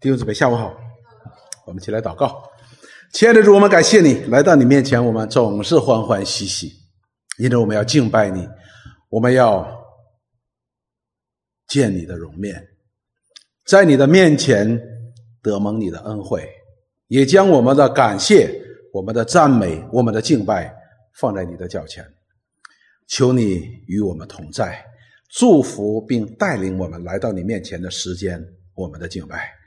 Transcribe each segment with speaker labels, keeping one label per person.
Speaker 1: 弟兄姊妹，下午好，我们一起来祷告。亲爱的主，我们感谢你来到你面前，我们总是欢欢喜喜，因为我们要敬拜你，我们要见你的容面，在你的面前得蒙你的恩惠，也将我们的感谢、我们的赞美、我们的敬拜放在你的脚前。求你与我们同在，祝福并带领我们来到你面前的时间，我们的敬拜。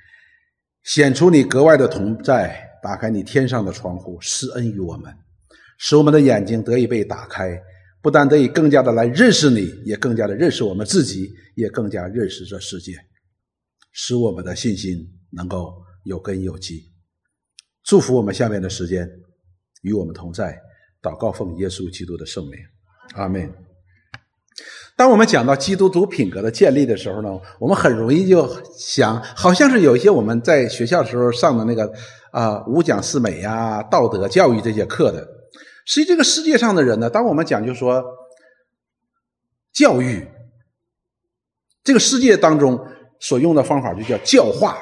Speaker 1: 显出你格外的同在，打开你天上的窗户，施恩于我们，使我们的眼睛得以被打开，不但得以更加的来认识你，也更加的认识我们自己，也更加认识这世界，使我们的信心能够有根有基。祝福我们下面的时间与我们同在，祷告奉耶稣基督的圣名，阿门。当我们讲到基督徒品格的建立的时候呢，我们很容易就想，好像是有一些我们在学校时候上的那个啊五讲四美呀、道德教育这些课的。实际这个世界上的人呢，当我们讲就说教育，这个世界当中所用的方法就叫教化，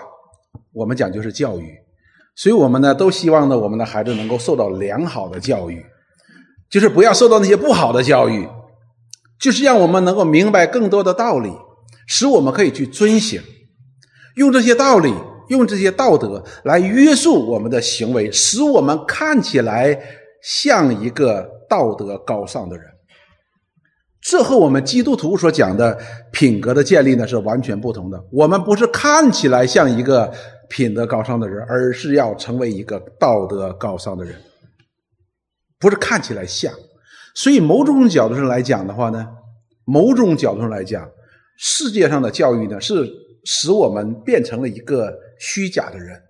Speaker 1: 我们讲就是教育。所以我们呢都希望呢我们的孩子能够受到良好的教育，就是不要受到那些不好的教育。就是让我们能够明白更多的道理，使我们可以去遵行，用这些道理，用这些道德来约束我们的行为，使我们看起来像一个道德高尚的人。这和我们基督徒所讲的品格的建立呢是完全不同的。我们不是看起来像一个品德高尚的人，而是要成为一个道德高尚的人，不是看起来像。所以，某种角度上来讲的话呢，某种角度上来讲，世界上的教育呢，是使我们变成了一个虚假的人。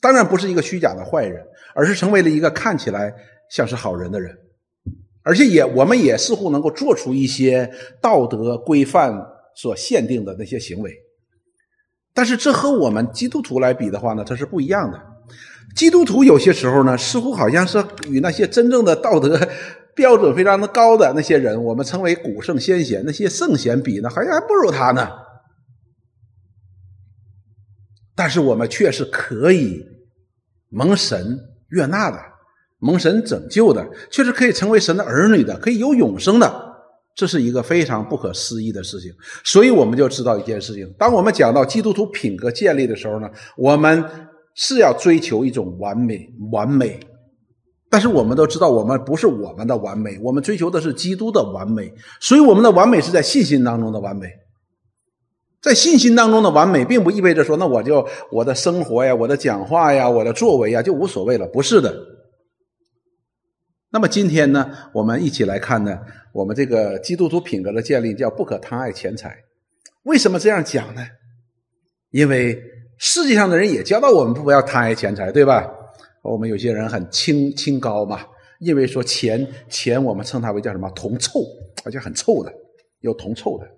Speaker 1: 当然，不是一个虚假的坏人，而是成为了一个看起来像是好人的人。而且，也我们也似乎能够做出一些道德规范所限定的那些行为。但是，这和我们基督徒来比的话呢，它是不一样的。基督徒有些时候呢，似乎好像是与那些真正的道德。标准非常的高的那些人，我们称为古圣先贤，那些圣贤比呢，好像还不如他呢。但是我们却是可以蒙神悦纳的，蒙神拯救的，却是可以成为神的儿女的，可以有永生的。这是一个非常不可思议的事情。所以我们就知道一件事情：当我们讲到基督徒品格建立的时候呢，我们是要追求一种完美，完美。但是我们都知道，我们不是我们的完美，我们追求的是基督的完美。所以，我们的完美是在信心当中的完美。在信心当中的完美，并不意味着说，那我就我的生活呀、我的讲话呀、我的作为呀就无所谓了，不是的。那么今天呢，我们一起来看呢，我们这个基督徒品格的建立叫不可贪爱钱财。为什么这样讲呢？因为世界上的人也教导我们不要贪爱钱财，对吧？我们有些人很清清高嘛，因为说钱钱，我们称它为叫什么铜臭，而且很臭的，有铜臭的，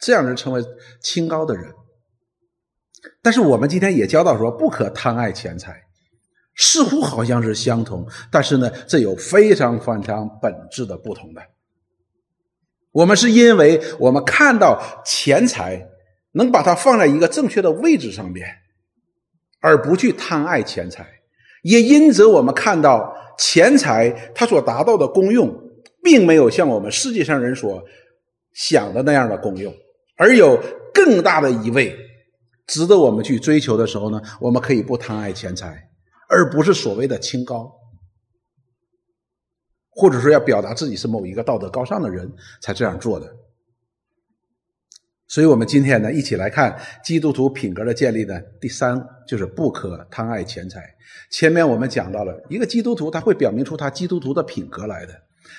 Speaker 1: 这样人称为清高的人。但是我们今天也教导说，不可贪爱钱财，似乎好像是相同，但是呢，这有非常非常本质的不同的。我们是因为我们看到钱财能把它放在一个正确的位置上面，而不去贪爱钱财。也因此，我们看到钱财它所达到的功用，并没有像我们世界上人所想的那样的功用，而有更大的一位值得我们去追求的时候呢，我们可以不贪爱钱财，而不是所谓的清高，或者说要表达自己是某一个道德高尚的人才这样做的。所以，我们今天呢，一起来看基督徒品格的建立呢。第三就是不可贪爱钱财。前面我们讲到了一个基督徒，他会表明出他基督徒的品格来的，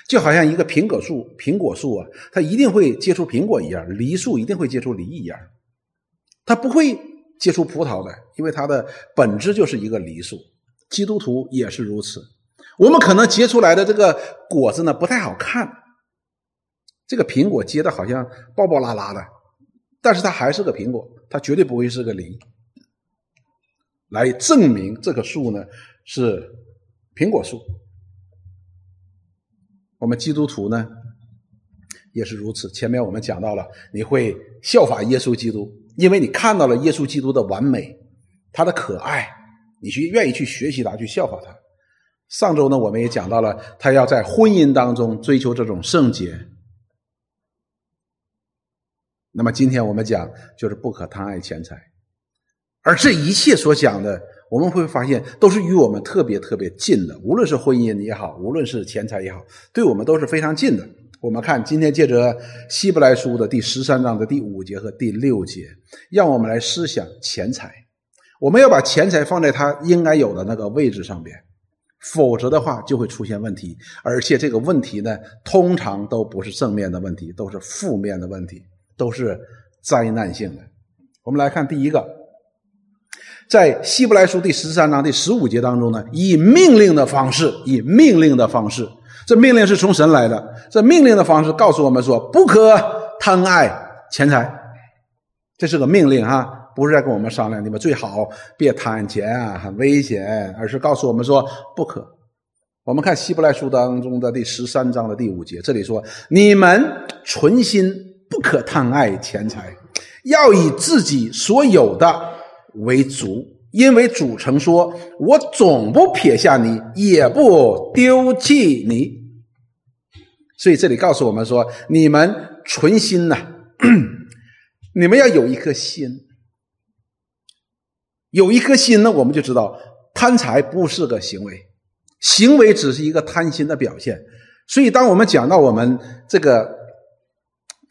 Speaker 1: 就好像一个苹果树，苹果树啊，它一定会结出苹果一样；梨树一定会结出梨一样，它不会结出葡萄的，因为它的本质就是一个梨树。基督徒也是如此，我们可能结出来的这个果子呢不太好看，这个苹果结的好像爆爆拉拉的。但是它还是个苹果，它绝对不会是个梨，来证明这棵树呢是苹果树。我们基督徒呢也是如此。前面我们讲到了，你会效法耶稣基督，因为你看到了耶稣基督的完美，他的可爱，你去愿意去学习他，去效法他。上周呢，我们也讲到了，他要在婚姻当中追求这种圣洁。那么今天我们讲就是不可贪爱钱财，而这一切所讲的，我们会发现都是与我们特别特别近的，无论是婚姻也好，无论是钱财也好，对我们都是非常近的。我们看今天借着希伯来书的第十三章的第五节和第六节，让我们来思想钱财。我们要把钱财放在它应该有的那个位置上边，否则的话就会出现问题，而且这个问题呢，通常都不是正面的问题，都是负面的问题。都是灾难性的。我们来看第一个，在希伯来书第十三章第十五节当中呢，以命令的方式，以命令的方式，这命令是从神来的。这命令的方式告诉我们说，不可贪爱钱财，这是个命令哈，不是在跟我们商量，你们最好别贪钱啊，很危险，而是告诉我们说不可。我们看希伯来书当中的第十三章的第五节，这里说，你们存心。不可贪爱钱财，要以自己所有的为主，因为主曾说：“我总不撇下你，也不丢弃你。”所以这里告诉我们说：“你们存心呐，你们要有一颗心，有一颗心呢，我们就知道贪财不是个行为，行为只是一个贪心的表现。所以，当我们讲到我们这个。”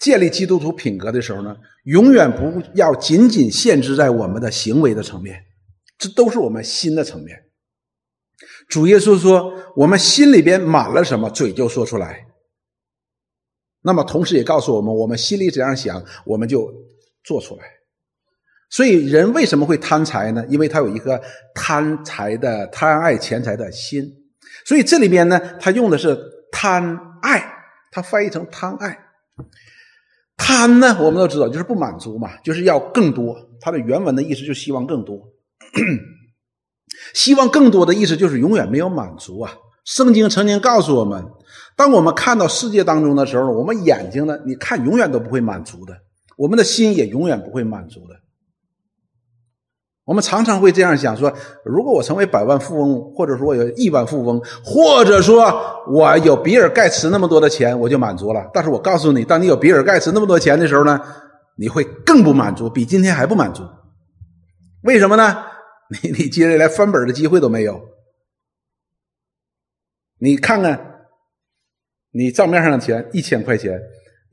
Speaker 1: 建立基督徒品格的时候呢，永远不要仅仅限制在我们的行为的层面，这都是我们心的层面。主耶稣说：“我们心里边满了什么，嘴就说出来。”那么，同时也告诉我们，我们心里怎样想，我们就做出来。所以，人为什么会贪财呢？因为他有一颗贪财的、贪爱钱财的心。所以，这里边呢，他用的是贪爱，他翻译成贪爱。贪呢，我们都知道就是不满足嘛，就是要更多。它的原文的意思就希望更多，希望更多的意思就是永远没有满足啊。圣经曾经告诉我们，当我们看到世界当中的时候，我们眼睛呢，你看永远都不会满足的，我们的心也永远不会满足的。我们常常会这样想：说，如果我成为百万富翁，或者说我有亿万富翁，或者说我有比尔盖茨那么多的钱，我就满足了。但是我告诉你，当你有比尔盖茨那么多钱的时候呢，你会更不满足，比今天还不满足。为什么呢？你你今天连翻本的机会都没有。你看看，你账面上的钱一千块钱。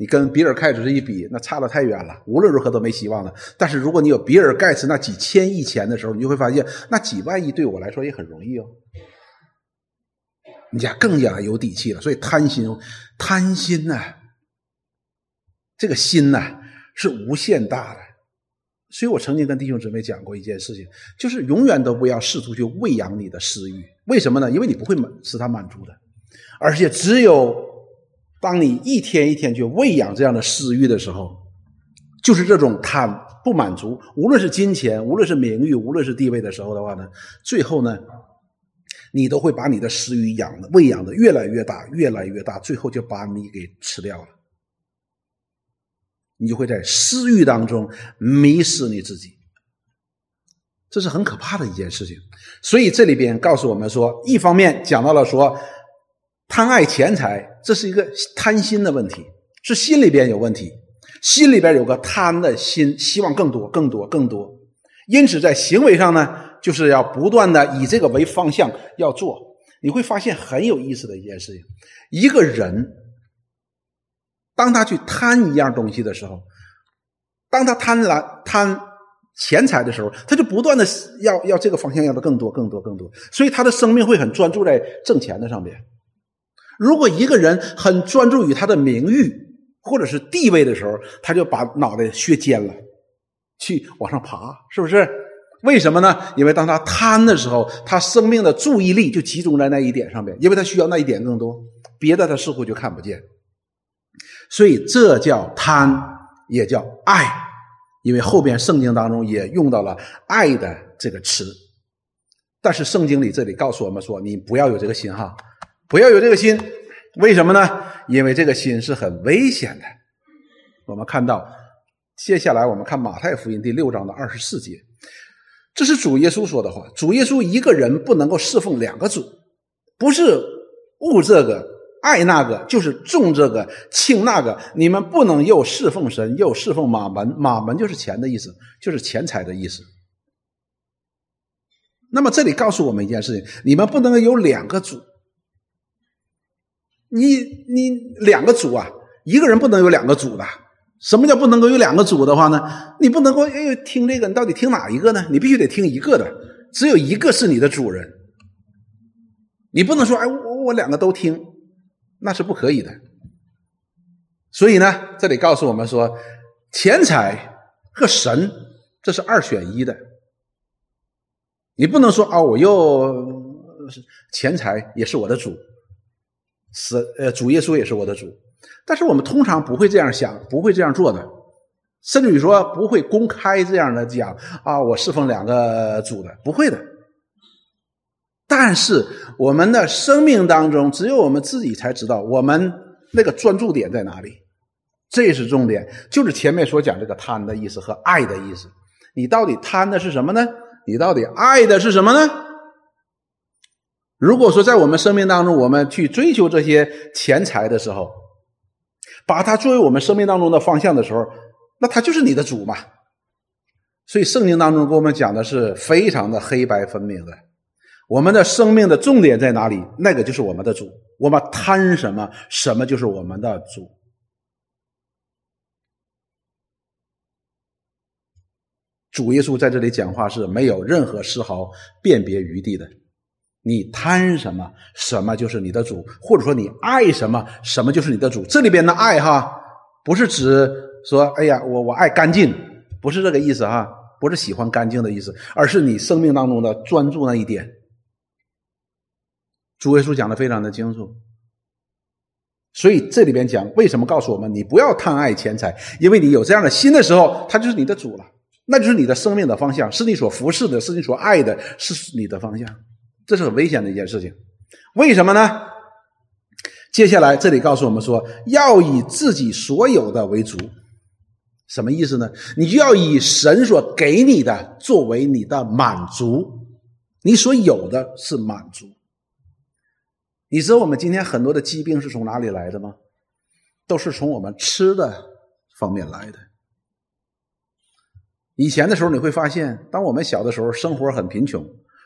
Speaker 1: 你跟比尔盖茨一比，那差得太远了，无论如何都没希望了。但是如果你有比尔盖茨那几千亿钱的时候，你就会发现，那几万亿对我来说也很容易哦。你家更加有底气了。所以贪心，贪心呐，这个心呐是无限大的。所以我曾经跟弟兄姊妹讲过一件事情，就是永远都不要试图去喂养你的私欲。为什么呢？因为你不会满使他满足的，而且只有。当你一天一天去喂养这样的私欲的时候，就是这种贪不满足，无论是金钱，无论是名誉，无论是地位的时候的话呢，最后呢，你都会把你的私欲养的喂养的越来越大，越来越大，最后就把你给吃掉了。你就会在私欲当中迷失你自己，这是很可怕的一件事情。所以这里边告诉我们说，一方面讲到了说。贪爱钱财，这是一个贪心的问题，是心里边有问题，心里边有个贪的心，希望更多、更多、更多。因此，在行为上呢，就是要不断的以这个为方向要做。你会发现很有意思的一件事情：一个人，当他去贪一样东西的时候，当他贪婪贪钱财的时候，他就不断的要要这个方向要的更多、更多、更多，所以他的生命会很专注在挣钱的上边。如果一个人很专注于他的名誉或者是地位的时候，他就把脑袋削尖了，去往上爬，是不是？为什么呢？因为当他贪的时候，他生命的注意力就集中在那一点上面，因为他需要那一点更多，别的他似乎就看不见。所以这叫贪，也叫爱，因为后边圣经当中也用到了爱的这个词。但是圣经里这里告诉我们说，你不要有这个心哈。不要有这个心，为什么呢？因为这个心是很危险的。我们看到，接下来我们看马太福音第六章的二十四节，这是主耶稣说的话。主耶稣一个人不能够侍奉两个主，不是悟这个爱那个，就是重这个轻那个。你们不能又侍奉神又侍奉马门，马门就是钱的意思，就是钱财的意思。那么这里告诉我们一件事情：你们不能有两个主。你你两个主啊，一个人不能有两个主的。什么叫不能够有两个主的话呢？你不能够哎听这个，你到底听哪一个呢？你必须得听一个的，只有一个是你的主人。你不能说哎我我两个都听，那是不可以的。所以呢，这里告诉我们说，钱财和神这是二选一的。你不能说啊，我又钱财也是我的主，是呃主耶稣也是我的主。但是我们通常不会这样想，不会这样做的，甚至于说不会公开这样的讲啊，我侍奉两个主的，不会的。但是我们的生命当中，只有我们自己才知道我们那个专注点在哪里，这是重点，就是前面所讲这个贪的意思和爱的意思。你到底贪的是什么呢？你到底爱的是什么呢？如果说在我们生命当中，我们去追求这些钱财的时候，把它作为我们生命当中的方向的时候，那它就是你的主嘛。所以圣经当中跟我们讲的是非常的黑白分明的。我们的生命的重点在哪里？那个就是我们的主。我们贪什么，什么就是我们的主。主耶稣在这里讲话是没有任何丝毫辨别余地的。你贪什么，什么就是你的主；或者说你爱什么，什么就是你的主。这里边的爱哈，不是指说，哎呀，我我爱干净，不是这个意思哈，不是喜欢干净的意思，而是你生命当中的专注那一点。主耶稣讲的非常的清楚，所以这里边讲为什么告诉我们你不要贪爱钱财，因为你有这样的心的时候，他就是你的主了，那就是你的生命的方向，是你所服侍的，是你所爱的，是你的方向。这是很危险的一件事情，为什么呢？接下来这里告诉我们说，要以自己所有的为主，什么意思呢？你就要以神所给你的作为你的满足，你所有的是满足。你知道我们今天很多的疾病是从哪里来的吗？都是从我们吃的方面来的。以前的时候你会发现，当我们小的时候，生活很贫穷。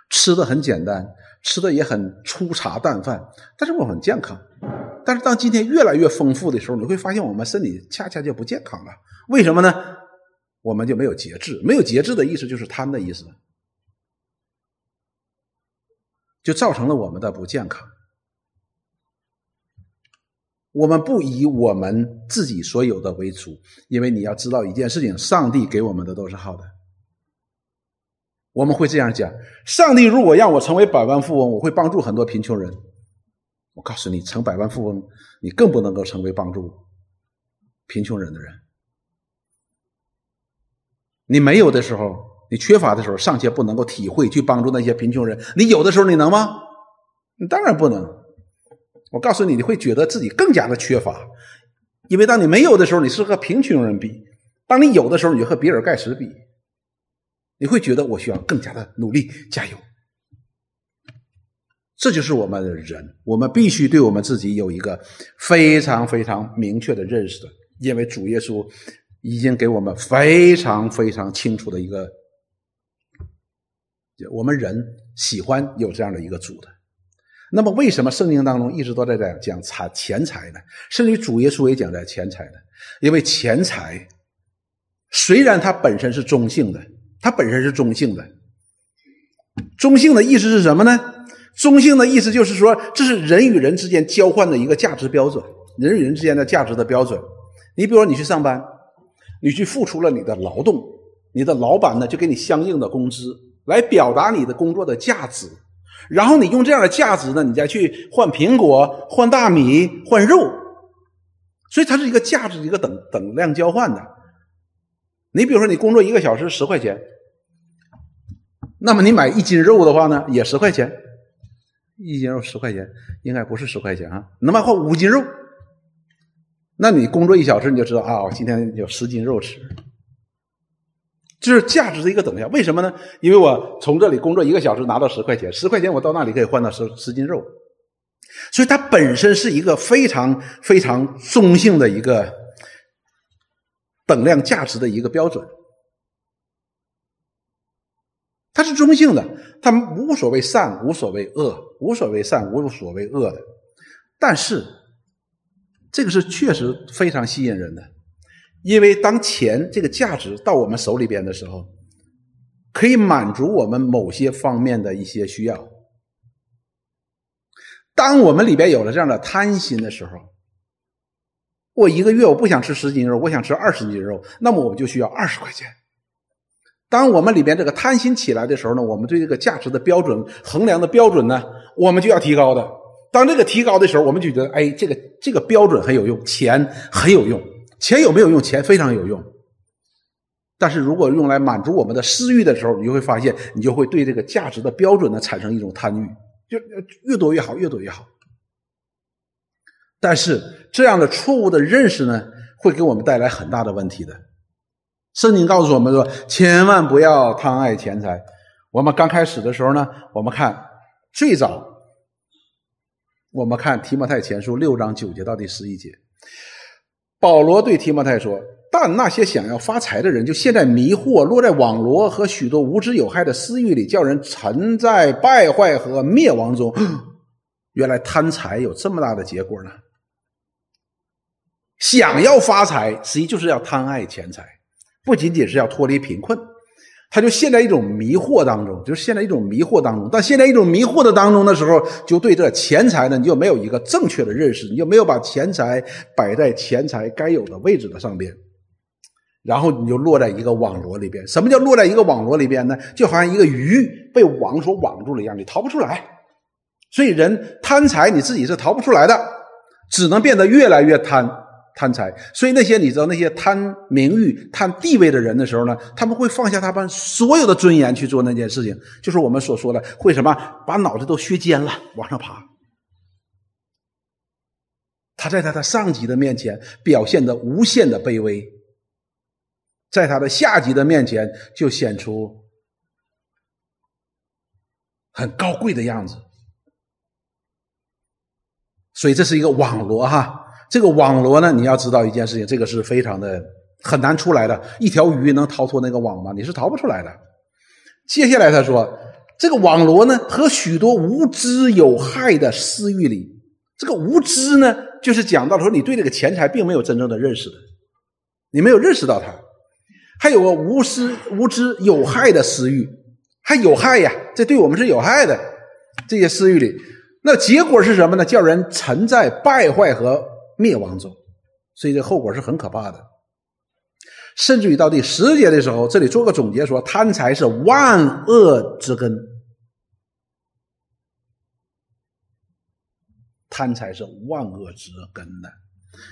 Speaker 1: 吃的很简单，吃的也很粗茶淡饭，但是我很健康。但是当今天越来越丰富的时候，你会发现我们身体恰恰就不健康了。为什么呢？我们就没有节制，没有节制的意思就是贪的意思，就造成了我们的不健康。我们不以我们自己所有的为主，因为你要知道一件事情：上帝给我们的都是好的。我们会这样讲：上帝如果让我成为百万富翁，我会帮助很多贫穷人。我告诉你，成百万富翁，你更不能够成为帮助贫穷人的人。你没有的时候，你缺乏的时候，尚且不能够体会去帮助那些贫穷人。你有的时候，你能吗？你当然不能。我告诉你，你会觉得自己更加的缺乏，因为当你没有的时候，你是和贫穷人比；当你有的时候，你就和比尔盖茨比。你会觉得我需要更加的努力加油，这就是我们的人，我们必须对我们自己有一个非常非常明确的认识的，因为主耶稣已经给我们非常非常清楚的一个，我们人喜欢有这样的一个主的。那么，为什么圣经当中一直都在讲讲财钱财呢？甚至于主耶稣也讲在钱财呢？因为钱财虽然它本身是中性的。它本身是中性的，中性的意思是什么呢？中性的意思就是说，这是人与人之间交换的一个价值标准，人与人之间的价值的标准。你比如说，你去上班，你去付出了你的劳动，你的老板呢就给你相应的工资，来表达你的工作的价值。然后你用这样的价值呢，你再去换苹果、换大米、换肉，所以它是一个价值一个等等量交换的。你比如说，你工作一个小时十块钱。那么你买一斤肉的话呢，也十块钱，一斤肉十块钱，应该不是十块钱啊。能买换五斤肉，那你工作一小时你就知道啊，我今天有十斤肉吃。这是价值的一个等价。为什么呢？因为我从这里工作一个小时拿到十块钱，十块钱我到那里可以换到十十斤肉，所以它本身是一个非常非常中性的一个等量价值的一个标准。它是中性的，它无所谓善，无所谓恶，无所谓善，无所谓恶的。但是，这个是确实非常吸引人的，因为当钱这个价值到我们手里边的时候，可以满足我们某些方面的一些需要。当我们里边有了这样的贪心的时候，我一个月我不想吃十斤肉，我想吃二十斤肉，那么我们就需要二十块钱。当我们里边这个贪心起来的时候呢，我们对这个价值的标准衡量的标准呢，我们就要提高的。当这个提高的时候，我们就觉得，哎，这个这个标准很有用，钱很有用。钱有没有用？钱非常有用。但是如果用来满足我们的私欲的时候，你就会发现，你就会对这个价值的标准呢产生一种贪欲，就越多越好，越多越好。但是这样的错误的认识呢，会给我们带来很大的问题的。圣经告诉我们说，千万不要贪爱钱财。我们刚开始的时候呢，我们看最早，我们看提摩太前书六章九节到第十一节，保罗对提摩太说：“但那些想要发财的人，就陷在迷惑、落在网罗和许多无知有害的私欲里，叫人沉在败坏和灭亡中。原来贪财有这么大的结果呢！想要发财，实际就是要贪爱钱财。”不仅仅是要脱离贫困，他就陷在一种迷惑当中，就是陷在一种迷惑当中。但陷在一种迷惑的当中的时候，就对这钱财呢，你就没有一个正确的认识，你就没有把钱财摆在钱财该有的位置的上边，然后你就落在一个网罗里边。什么叫落在一个网罗里边呢？就好像一个鱼被网所网住了一样，你逃不出来。所以人贪财，你自己是逃不出来的，只能变得越来越贪。贪财，所以那些你知道那些贪名誉、贪地位的人的时候呢，他们会放下他们所有的尊严去做那件事情，就是我们所说的会什么把脑子都削尖了往上爬。他在他的上级的面前表现的无限的卑微，在他的下级的面前就显出很高贵的样子。所以这是一个网罗哈。这个网罗呢，你要知道一件事情，这个是非常的很难出来的。一条鱼能逃脱那个网吗？你是逃不出来的。接下来他说，这个网罗呢，和许多无知有害的私欲里，这个无知呢，就是讲到说你对这个钱财并没有真正的认识的，你没有认识到它，还有个无私无知有害的私欲，还有害呀，这对我们是有害的。这些私欲里，那结果是什么呢？叫人沉在败坏和。灭亡中，所以这后果是很可怕的。甚至于到第十节的时候，这里做个总结说，贪财是万恶之根。贪财是万恶之根的，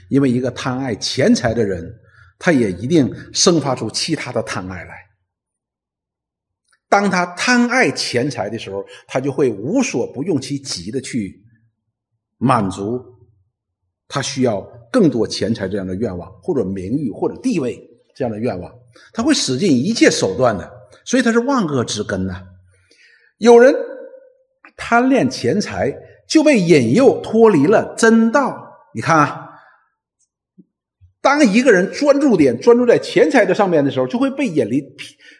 Speaker 1: 因为一个贪爱钱财的人，他也一定生发出其他的贪爱来。当他贪爱钱财的时候，他就会无所不用其极的去满足。他需要更多钱财这样的愿望，或者名誉，或者地位这样的愿望，他会使尽一切手段的，所以他是万恶之根呐。有人贪恋钱财，就被引诱脱离了真道。你看啊，当一个人专注点专注在钱财的上面的时候，就会被引离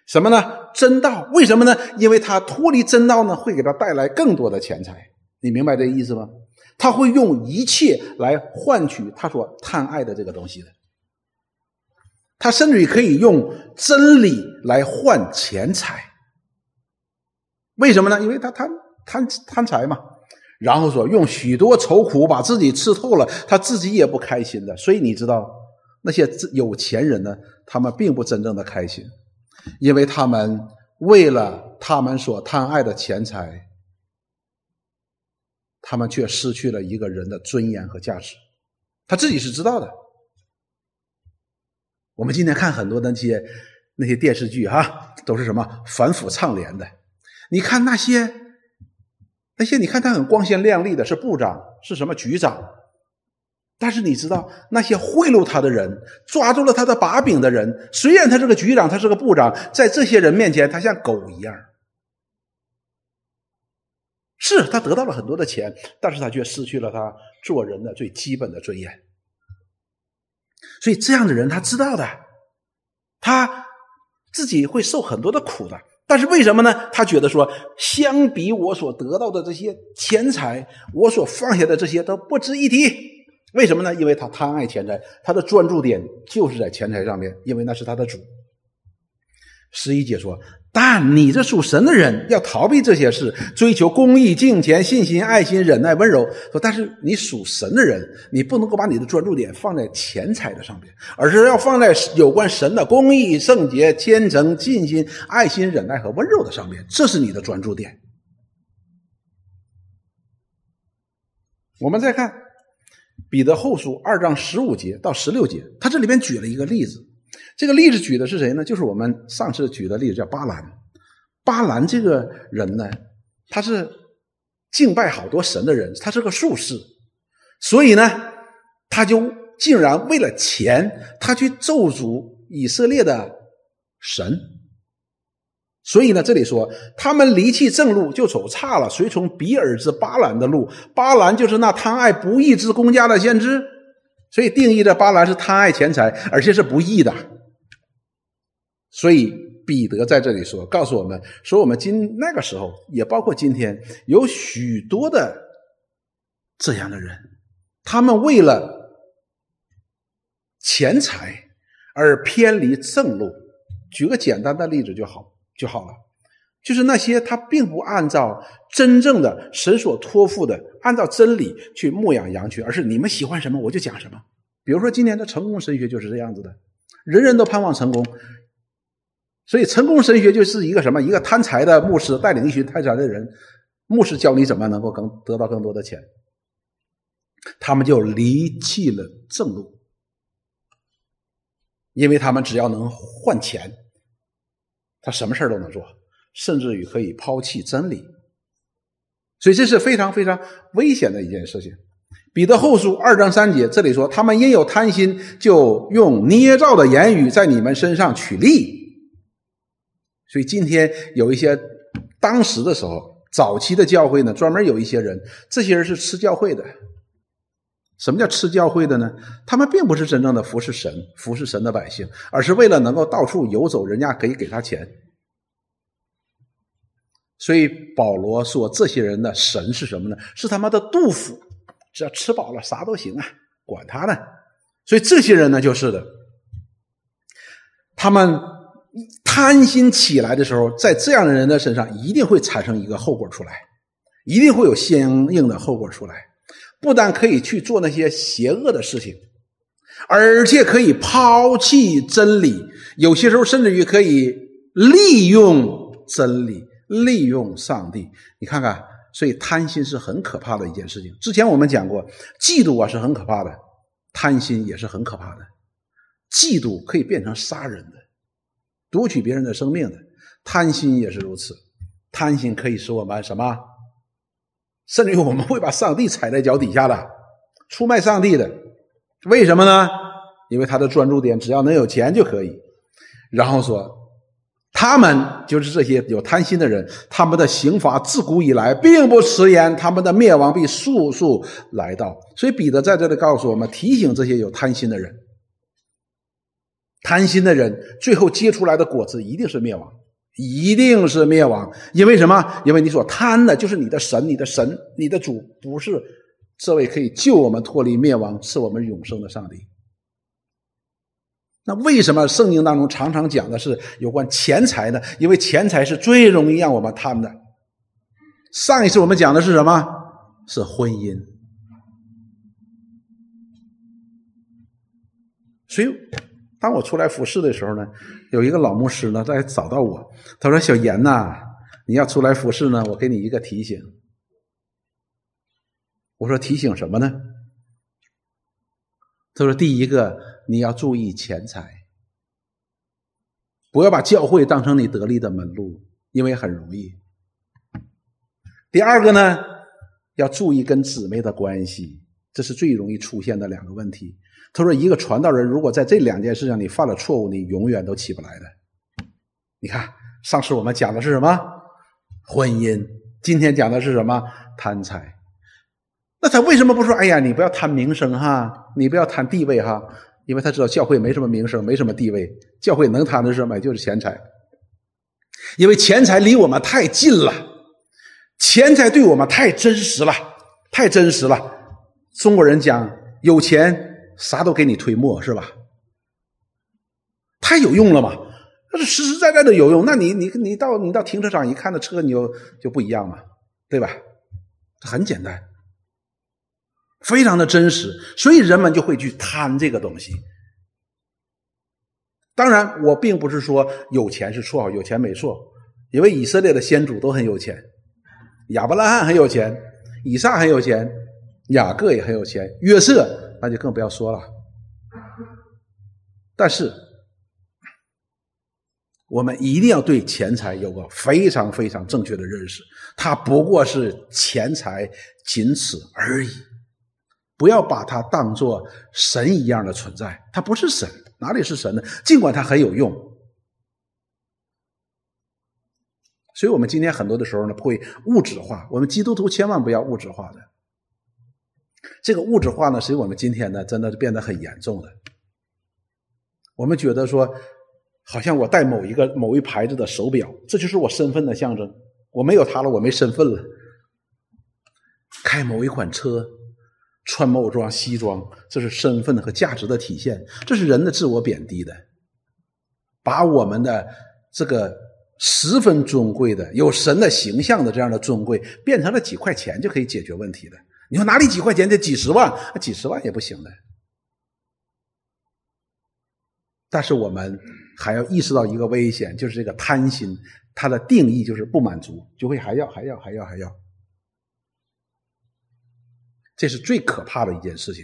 Speaker 1: 什么呢？真道？为什么呢？因为他脱离真道呢，会给他带来更多的钱财。你明白这意思吗？他会用一切来换取他所贪爱的这个东西的，他甚至于可以用真理来换钱财。为什么呢？因为他贪贪贪财嘛。然后说用许多愁苦把自己吃透了，他自己也不开心的。所以你知道那些有钱人呢，他们并不真正的开心，因为他们为了他们所贪爱的钱财。他们却失去了一个人的尊严和价值，他自己是知道的。我们今天看很多那些那些电视剧哈，都是什么反腐倡廉的。你看那些那些，你看他很光鲜亮丽的，是部长，是什么局长，但是你知道，那些贿赂他的人，抓住了他的把柄的人，虽然他是个局长，他是个部长，在这些人面前，他像狗一样。是他得到了很多的钱，但是他却失去了他做人的最基本的尊严。所以这样的人，他知道的，他自己会受很多的苦的。但是为什么呢？他觉得说，相比我所得到的这些钱财，我所放下的这些都不值一提。为什么呢？因为他贪爱钱财，他的专注点就是在钱财上面，因为那是他的主。十一姐说：“但你这属神的人要逃避这些事，追求公义、敬虔、信心、爱心、忍耐、温柔。说，但是你属神的人，你不能够把你的专注点放在钱财的上边，而是要放在有关神的公义、圣洁、虔诚、信心、爱心、忍耐和温柔的上面，这是你的专注点。”我们再看彼得后书二章十五节到十六节，他这里边举了一个例子。这个例子举的是谁呢？就是我们上次举的例子，叫巴兰。巴兰这个人呢，他是敬拜好多神的人，他是个术士，所以呢，他就竟然为了钱，他去咒诅以色列的神。所以呢，这里说他们离弃正路，就走差了，随从比尔之巴兰的路。巴兰就是那贪爱不义之公家的先知，所以定义的巴兰是贪爱钱财，而且是不义的。所以彼得在这里说，告诉我们说，我们今那个时候，也包括今天，有许多的这样的人，他们为了钱财而偏离正路。举个简单的例子就好就好了，就是那些他并不按照真正的神所托付的，按照真理去牧养羊群，而是你们喜欢什么我就讲什么。比如说今年的成功神学就是这样子的，人人都盼望成功。所以，成功神学就是一个什么？一个贪财的牧师带领一群贪财的人，牧师教你怎么能够更得到更多的钱，他们就离弃了正路，因为他们只要能换钱，他什么事都能做，甚至于可以抛弃真理。所以这是非常非常危险的一件事情。彼得后书二章三节这里说：“他们因有贪心，就用捏造的言语在你们身上取利。”所以今天有一些当时的时候，早期的教会呢，专门有一些人，这些人是吃教会的。什么叫吃教会的呢？他们并不是真正的服侍神、服侍神的百姓，而是为了能够到处游走，人家可以给他钱。所以保罗说，这些人的神是什么呢？是他妈的杜甫，只要吃饱了啥都行啊，管他呢。所以这些人呢，就是的，他们。贪心起来的时候，在这样的人的身上，一定会产生一个后果出来，一定会有相应的后果出来。不但可以去做那些邪恶的事情，而且可以抛弃真理，有些时候甚至于可以利用真理，利用上帝。你看看，所以贪心是很可怕的一件事情。之前我们讲过，嫉妒啊是很可怕的，贪心也是很可怕的。嫉妒可以变成杀人的。夺取别人的生命的贪心也是如此，贪心可以使我们什么？甚至于我们会把上帝踩在脚底下的，出卖上帝的，为什么呢？因为他的专注点只要能有钱就可以。然后说，他们就是这些有贪心的人，他们的刑罚自古以来并不迟延，他们的灭亡必速速来到。所以彼得在这里告诉我们，提醒这些有贪心的人。贪心的人，最后结出来的果子一定是灭亡，一定是灭亡。因为什么？因为你所贪的就是你的神，你的神，你的主，不是这位可以救我们脱离灭亡、赐我们永生的上帝。那为什么圣经当中常常讲的是有关钱财呢？因为钱财是最容易让我们贪的。上一次我们讲的是什么？是婚姻。所以。当我出来服侍的时候呢，有一个老牧师呢在找到我，他说：“小严呐，你要出来服侍呢，我给你一个提醒。”我说：“提醒什么呢？”他说：“第一个，你要注意钱财，不要把教会当成你得力的门路，因为很容易。第二个呢，要注意跟姊妹的关系，这是最容易出现的两个问题。他说，一个传道人如果在这两件事上你犯了错误，你永远都起不来的。你看，上次我们讲的是什么？婚姻。今天讲的是什么？贪财。那他为什么不说？哎呀，你不要贪名声哈，你不要贪地位哈，因为他知道教会没什么名声，没什么地位，教会能贪的是什么？就是钱财。因为钱财离我们太近了，钱财对我们太真实了，太真实了。中国人讲有钱啥都给你推磨，是吧？太有用了嘛。那是实实在在的有用，那你你你到你到停车场一看那车，你就就不一样嘛，对吧？很简单，非常的真实，所以人们就会去贪这个东西。当然，我并不是说有钱是错，有钱没错，因为以色列的先祖都很有钱，亚伯拉罕很有钱，以撒很有钱，雅各也很有钱，约瑟那就更不要说了。但是。我们一定要对钱财有个非常非常正确的认识，它不过是钱财，仅此而已。不要把它当做神一样的存在，它不是神，哪里是神呢？尽管它很有用，所以我们今天很多的时候呢，会物质化。我们基督徒千万不要物质化的。这个物质化呢，使我们今天呢，真的是变得很严重的。我们觉得说。好像我戴某一个某一牌子的手表，这就是我身份的象征。我没有它了，我没身份了。开某一款车，穿某装西装，这是身份和价值的体现。这是人的自我贬低的，把我们的这个十分尊贵的、有神的形象的这样的尊贵，变成了几块钱就可以解决问题的。你说哪里几块钱？这几十万？几十万也不行的。但是我们。还要意识到一个危险，就是这个贪心，它的定义就是不满足，就会还要还要还要还要，这是最可怕的一件事情。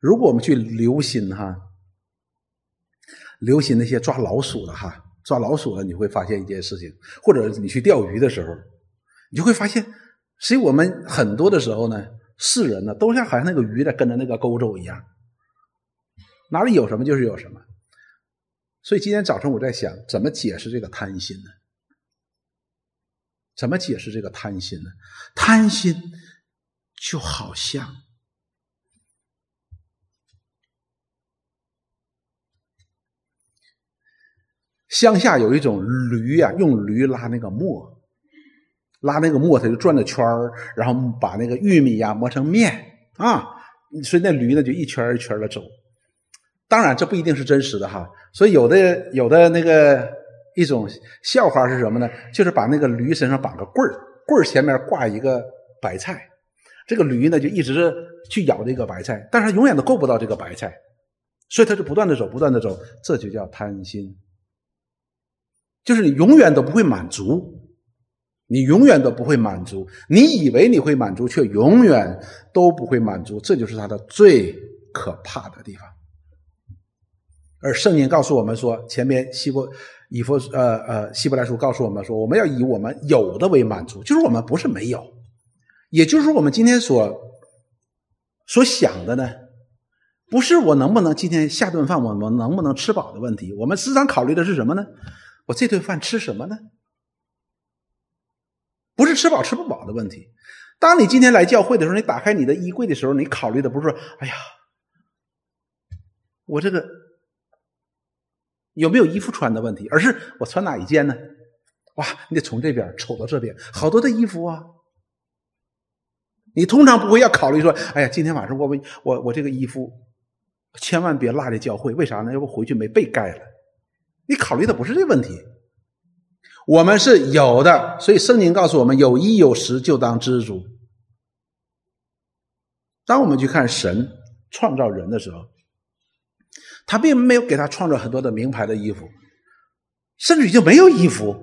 Speaker 1: 如果我们去留心哈，留心那些抓老鼠的哈，抓老鼠的，你会发现一件事情，或者你去钓鱼的时候，你就会发现，所以我们很多的时候呢，世人呢，都像好像那个鱼在跟着那个钩咒一样，哪里有什么就是有什么。所以今天早晨我在想，怎么解释这个贪心呢？怎么解释这个贪心呢？贪心就好像乡下有一种驴啊，用驴拉那个磨，拉那个磨，它就转着圈儿，然后把那个玉米呀磨成面啊，所以那驴呢就一圈一圈的走。当然，这不一定是真实的哈。所以有的有的那个一种笑话是什么呢？就是把那个驴身上绑个棍儿，棍儿前面挂一个白菜，这个驴呢就一直去咬这个白菜，但是它永远都够不到这个白菜，所以它就不断的走，不断的走，这就叫贪心。就是你永远都不会满足，你永远都不会满足，你以为你会满足，却永远都不会满足，这就是它的最可怕的地方。而圣经告诉我们说，前面希伯以弗呃呃希伯来书告诉我们说，我们要以我们有的为满足，就是我们不是没有，也就是说，我们今天所所想的呢，不是我能不能今天下顿饭，我们能不能吃饱的问题，我们时常考虑的是什么呢？我这顿饭吃什么呢？不是吃饱吃不饱的问题。当你今天来教会的时候，你打开你的衣柜的时候，你考虑的不是说，哎呀，我这个。有没有衣服穿的问题？而是我穿哪一件呢？哇，你得从这边瞅到这边，好多的衣服啊！你通常不会要考虑说，哎呀，今天晚上我我我这个衣服千万别落在教会，为啥呢？要不回去没被盖了。你考虑的不是这问题。我们是有的，所以圣经告诉我们，有衣有食就当知足。当我们去看神创造人的时候。他并没有给他创造很多的名牌的衣服，甚至就没有衣服，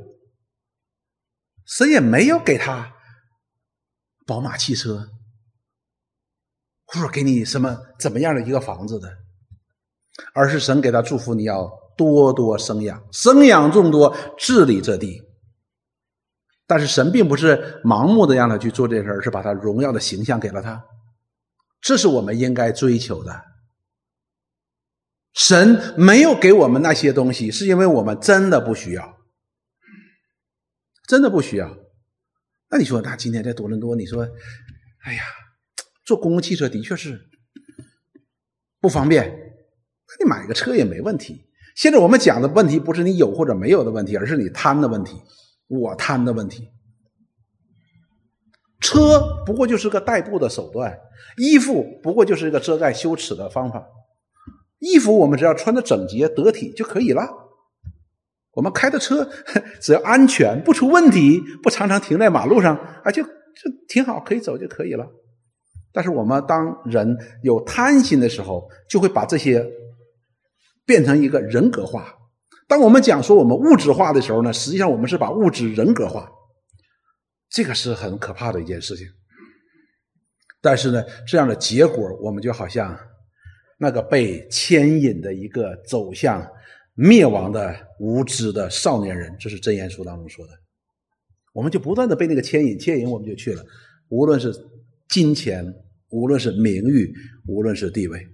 Speaker 1: 神也没有给他宝马汽车，或者给你什么怎么样的一个房子的，而是神给他祝福，你要多多生养，生养众多，治理这地。但是神并不是盲目的让他去做这事而是把他荣耀的形象给了他。这是我们应该追求的。神没有给我们那些东西，是因为我们真的不需要，真的不需要。那你说，那今天在多伦多，你说，哎呀，坐公共汽车的确是不方便，那你买个车也没问题。现在我们讲的问题不是你有或者没有的问题，而是你贪的问题，我贪的问题。车不过就是个代步的手段，衣服不过就是一个遮盖羞耻的方法。衣服我们只要穿的整洁得体就可以了。我们开的车 只要安全不出问题，不常常停在马路上啊，就就挺好，可以走就可以了。但是我们当人有贪心的时候，就会把这些变成一个人格化。当我们讲说我们物质化的时候呢，实际上我们是把物质人格化。这个是很可怕的一件事情，但是呢，这样的结果，我们就好像那个被牵引的一个走向灭亡的无知的少年人，这是真言书当中说的，我们就不断的被那个牵引，牵引我们就去了，无论是金钱，无论是名誉，无论是地位。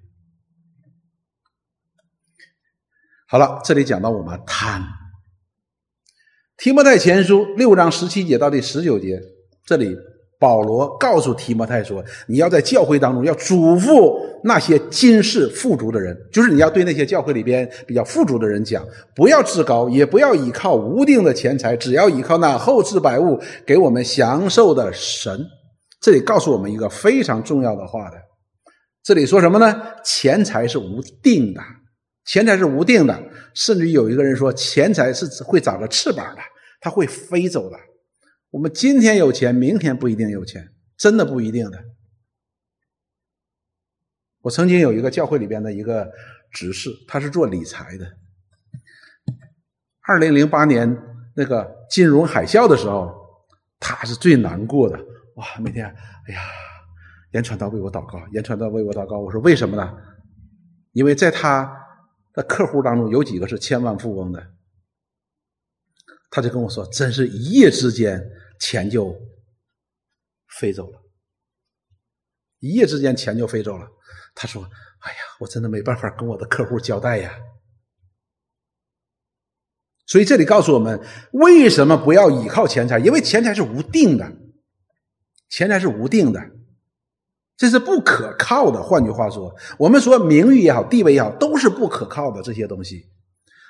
Speaker 1: 好了，这里讲到我们贪。提摩太前书六章十七节到第十九节，这里保罗告诉提摩太说：“你要在教会当中要嘱咐那些今世富足的人，就是你要对那些教会里边比较富足的人讲，不要自高，也不要依靠无定的钱财，只要依靠那后置百物给我们享受的神。”这里告诉我们一个非常重要的话的，这里说什么呢？钱财是无定的。钱财是无定的，甚至有一个人说，钱财是会长着翅膀的，它会飞走的。我们今天有钱，明天不一定有钱，真的不一定的。我曾经有一个教会里边的一个执事，他是做理财的。二零零八年那个金融海啸的时候，他是最难过的。哇，每天，哎呀，言传道为我祷告，言传道为我祷告。我说为什么呢？因为在他。那客户当中有几个是千万富翁的？他就跟我说：“真是一夜之间钱就飞走了，一夜之间钱就飞走了。”他说：“哎呀，我真的没办法跟我的客户交代呀。”所以这里告诉我们，为什么不要依靠钱财？因为钱财是无定的，钱财是无定的。这是不可靠的。换句话说，我们说名誉也好，地位也好，都是不可靠的这些东西。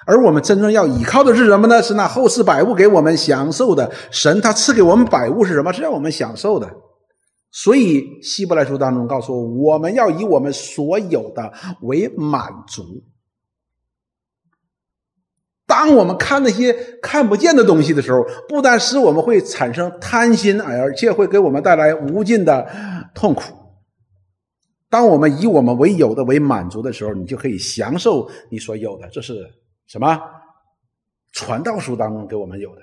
Speaker 1: 而我们真正要依靠的是什么呢？是那后世百物给我们享受的神，他赐给我们百物是什么？是让我们享受的。所以希伯来书当中告诉我，我们要以我们所有的为满足。当我们看那些看不见的东西的时候，不但使我们会产生贪心，而且会给我们带来无尽的痛苦。当我们以我们为有的为满足的时候，你就可以享受你所有的。这是什么？传道书当中给我们有的。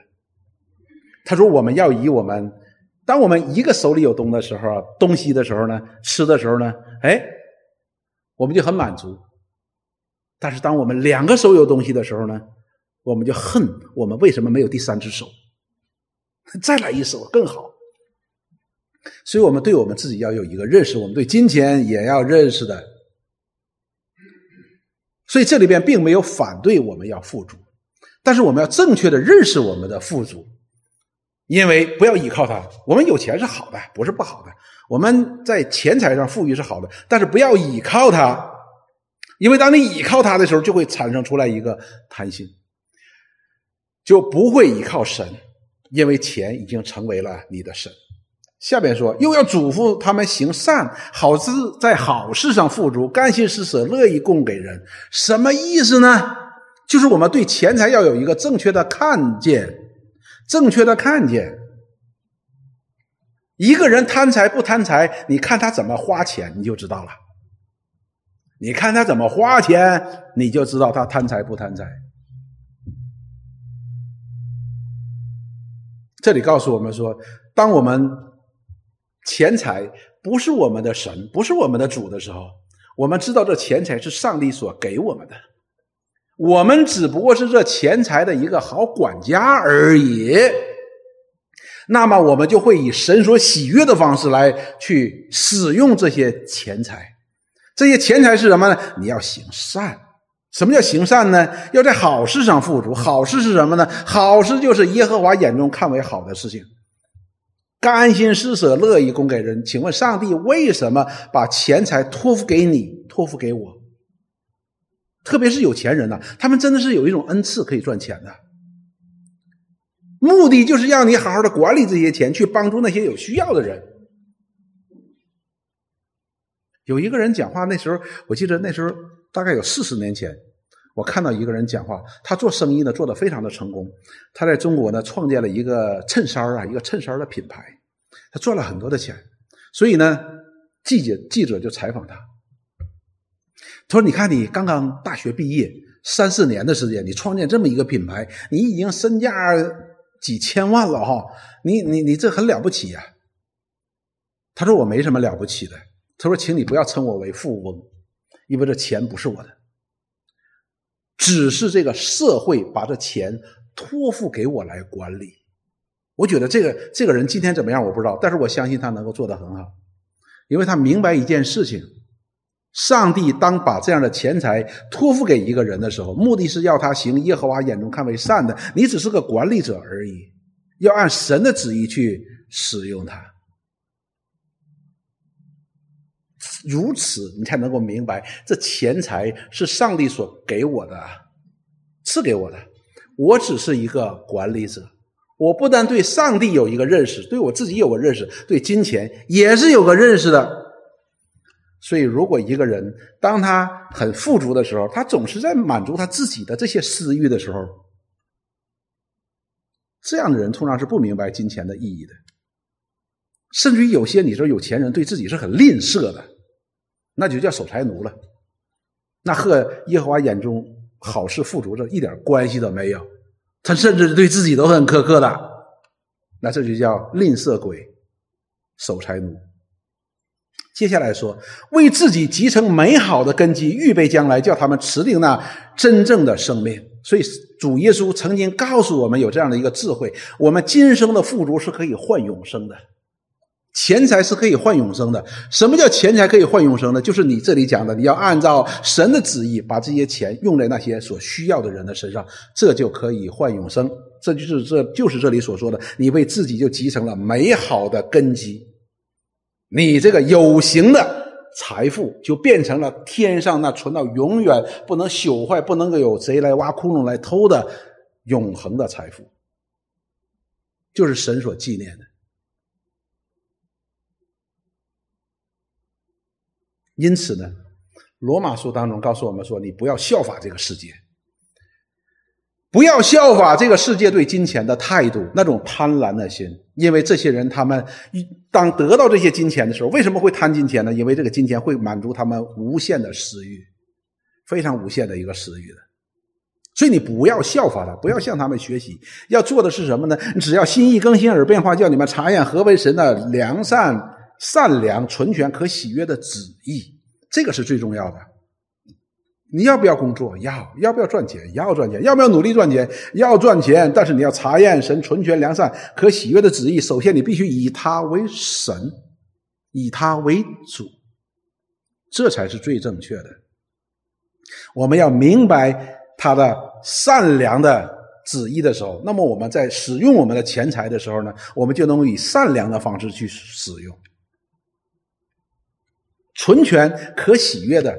Speaker 1: 他说：“我们要以我们，当我们一个手里有东的时候，东西的时候呢，吃的时候呢，哎，我们就很满足。但是当我们两个手有东西的时候呢，我们就恨我们为什么没有第三只手？再来一手更好。”所以，我们对我们自己要有一个认识，我们对金钱也要认识的。所以，这里边并没有反对我们要富足，但是我们要正确的认识我们的富足，因为不要依靠它。我们有钱是好的，不是不好的。我们在钱财上富裕是好的，但是不要依靠它，因为当你依靠它的时候，就会产生出来一个贪心，就不会依靠神，因为钱已经成为了你的神。下边说，又要嘱咐他们行善，好事在好事上富足，甘心施舍，乐意供给人。什么意思呢？就是我们对钱财要有一个正确的看见，正确的看见。一个人贪财不贪财，你看他怎么花钱，你就知道了。你看他怎么花钱，你就知道他贪财不贪财。这里告诉我们说，当我们。钱财不是我们的神，不是我们的主的时候，我们知道这钱财是上帝所给我们的，我们只不过是这钱财的一个好管家而已。那么我们就会以神所喜悦的方式来去使用这些钱财。这些钱财是什么呢？你要行善。什么叫行善呢？要在好事上付出。好事是什么呢？好事就是耶和华眼中看为好的事情，甘心施舍，乐意供给人。请问上帝为什么把钱财托付给你，托付给我？特别是有钱人呢，他们真的是有一种恩赐可以赚钱的，目的就是让你好好的管理这些钱，去帮助那些有需要的人。有一个人讲话，那时候我记得那时候大概有四十年前，我看到一个人讲话，他做生意呢做得非常的成功，他在中国呢创建了一个衬衫啊，一个衬衫的品牌，他赚了很多的钱，所以呢，记者记者就采访他，他说：“你看你刚刚大学毕业三四年的时间，你创建这么一个品牌，你已经身价几千万了哈，你你你这很了不起呀。”他说：“我没什么了不起的。”他说：“请你不要称我为富翁，因为这钱不是我的，只是这个社会把这钱托付给我来管理。我觉得这个这个人今天怎么样我不知道，但是我相信他能够做得很好，因为他明白一件事情：上帝当把这样的钱财托付给一个人的时候，目的是要他行耶和华眼中看为善的。你只是个管理者而已，要按神的旨意去使用它。”如此，你才能够明白，这钱财是上帝所给我的，赐给我的。我只是一个管理者，我不但对上帝有一个认识，对我自己有个认识，对金钱也是有个认识的。所以，如果一个人当他很富足的时候，他总是在满足他自己的这些私欲的时候，这样的人通常是不明白金钱的意义的。甚至于有些你说有钱人对自己是很吝啬的。那就叫守财奴了，那和耶和华眼中好事富足这一点关系都没有。他甚至对自己都很苛刻的，那这就叫吝啬鬼、守财奴。接下来说，为自己集成美好的根基，预备将来，叫他们持定那真正的生命。所以主耶稣曾经告诉我们有这样的一个智慧：我们今生的富足是可以换永生的。钱财是可以换永生的。什么叫钱财可以换永生呢？就是你这里讲的，你要按照神的旨意，把这些钱用在那些所需要的人的身上，这就可以换永生。这就是这就是这里所说的，你为自己就集成了美好的根基，你这个有形的财富就变成了天上那存到永远不能朽坏、不能够有贼来挖窟窿来偷的永恒的财富，就是神所纪念的。因此呢，罗马书当中告诉我们说：“你不要效法这个世界，不要效法这个世界对金钱的态度，那种贪婪的心。因为这些人，他们当得到这些金钱的时候，为什么会贪金钱呢？因为这个金钱会满足他们无限的私欲，非常无限的一个私欲的。所以你不要效法他，不要向他们学习。要做的是什么呢？只要心意更新而变化，叫你们查验何为神的良善。”善良、纯全、可喜悦的旨意，这个是最重要的。你要不要工作？要。要不要赚钱？要赚钱。要不要努力赚钱？要赚钱。但是你要查验神纯全、良善、可喜悦的旨意。首先，你必须以他为神，以他为主，这才是最正确的。我们要明白他的善良的旨意的时候，那么我们在使用我们的钱财的时候呢，我们就能以善良的方式去使用。纯全可喜悦的，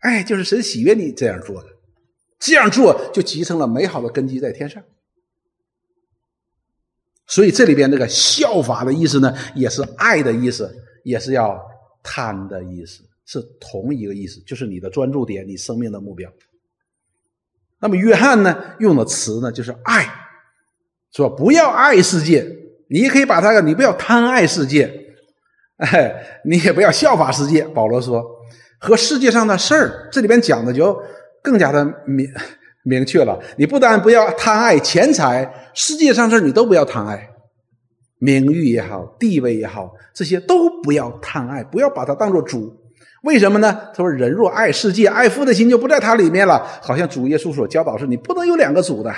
Speaker 1: 哎，就是神喜悦你这样做的，这样做就集成了美好的根基在天上。所以这里边这个效法的意思呢，也是爱的意思，也是要贪的意思，是同一个意思，就是你的专注点，你生命的目标。那么约翰呢用的词呢就是爱，说不要爱世界，你也可以把它，你不要贪爱世界。哎，你也不要效法世界。保罗说，和世界上的事儿，这里边讲的就更加的明明确了。你不但不要贪爱钱财，世界上事你都不要贪爱，名誉也好，地位也好，这些都不要贪爱，不要把它当做主。为什么呢？他说：“人若爱世界，爱父的心就不在他里面了。”好像主耶稣所教导是，你不能有两个主的，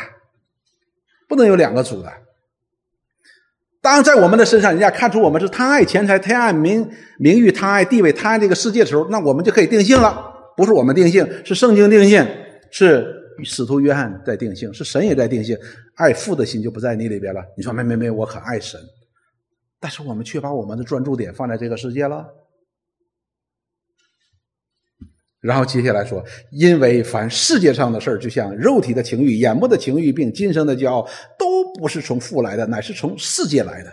Speaker 1: 不能有两个主的。当在我们的身上，人家看出我们是贪爱钱财、贪爱名名誉、贪爱地位、贪爱这个世界的时候，那我们就可以定性了。不是我们定性，是圣经定性，是使徒约翰在定性，是神也在定性。爱父的心就不在你里边了。你说没没没，我可爱神，但是我们却把我们的专注点放在这个世界了。然后接下来说，因为凡世界上的事儿，就像肉体的情欲、眼目的情欲，并今生的骄傲，都不是从父来的，乃是从世界来的。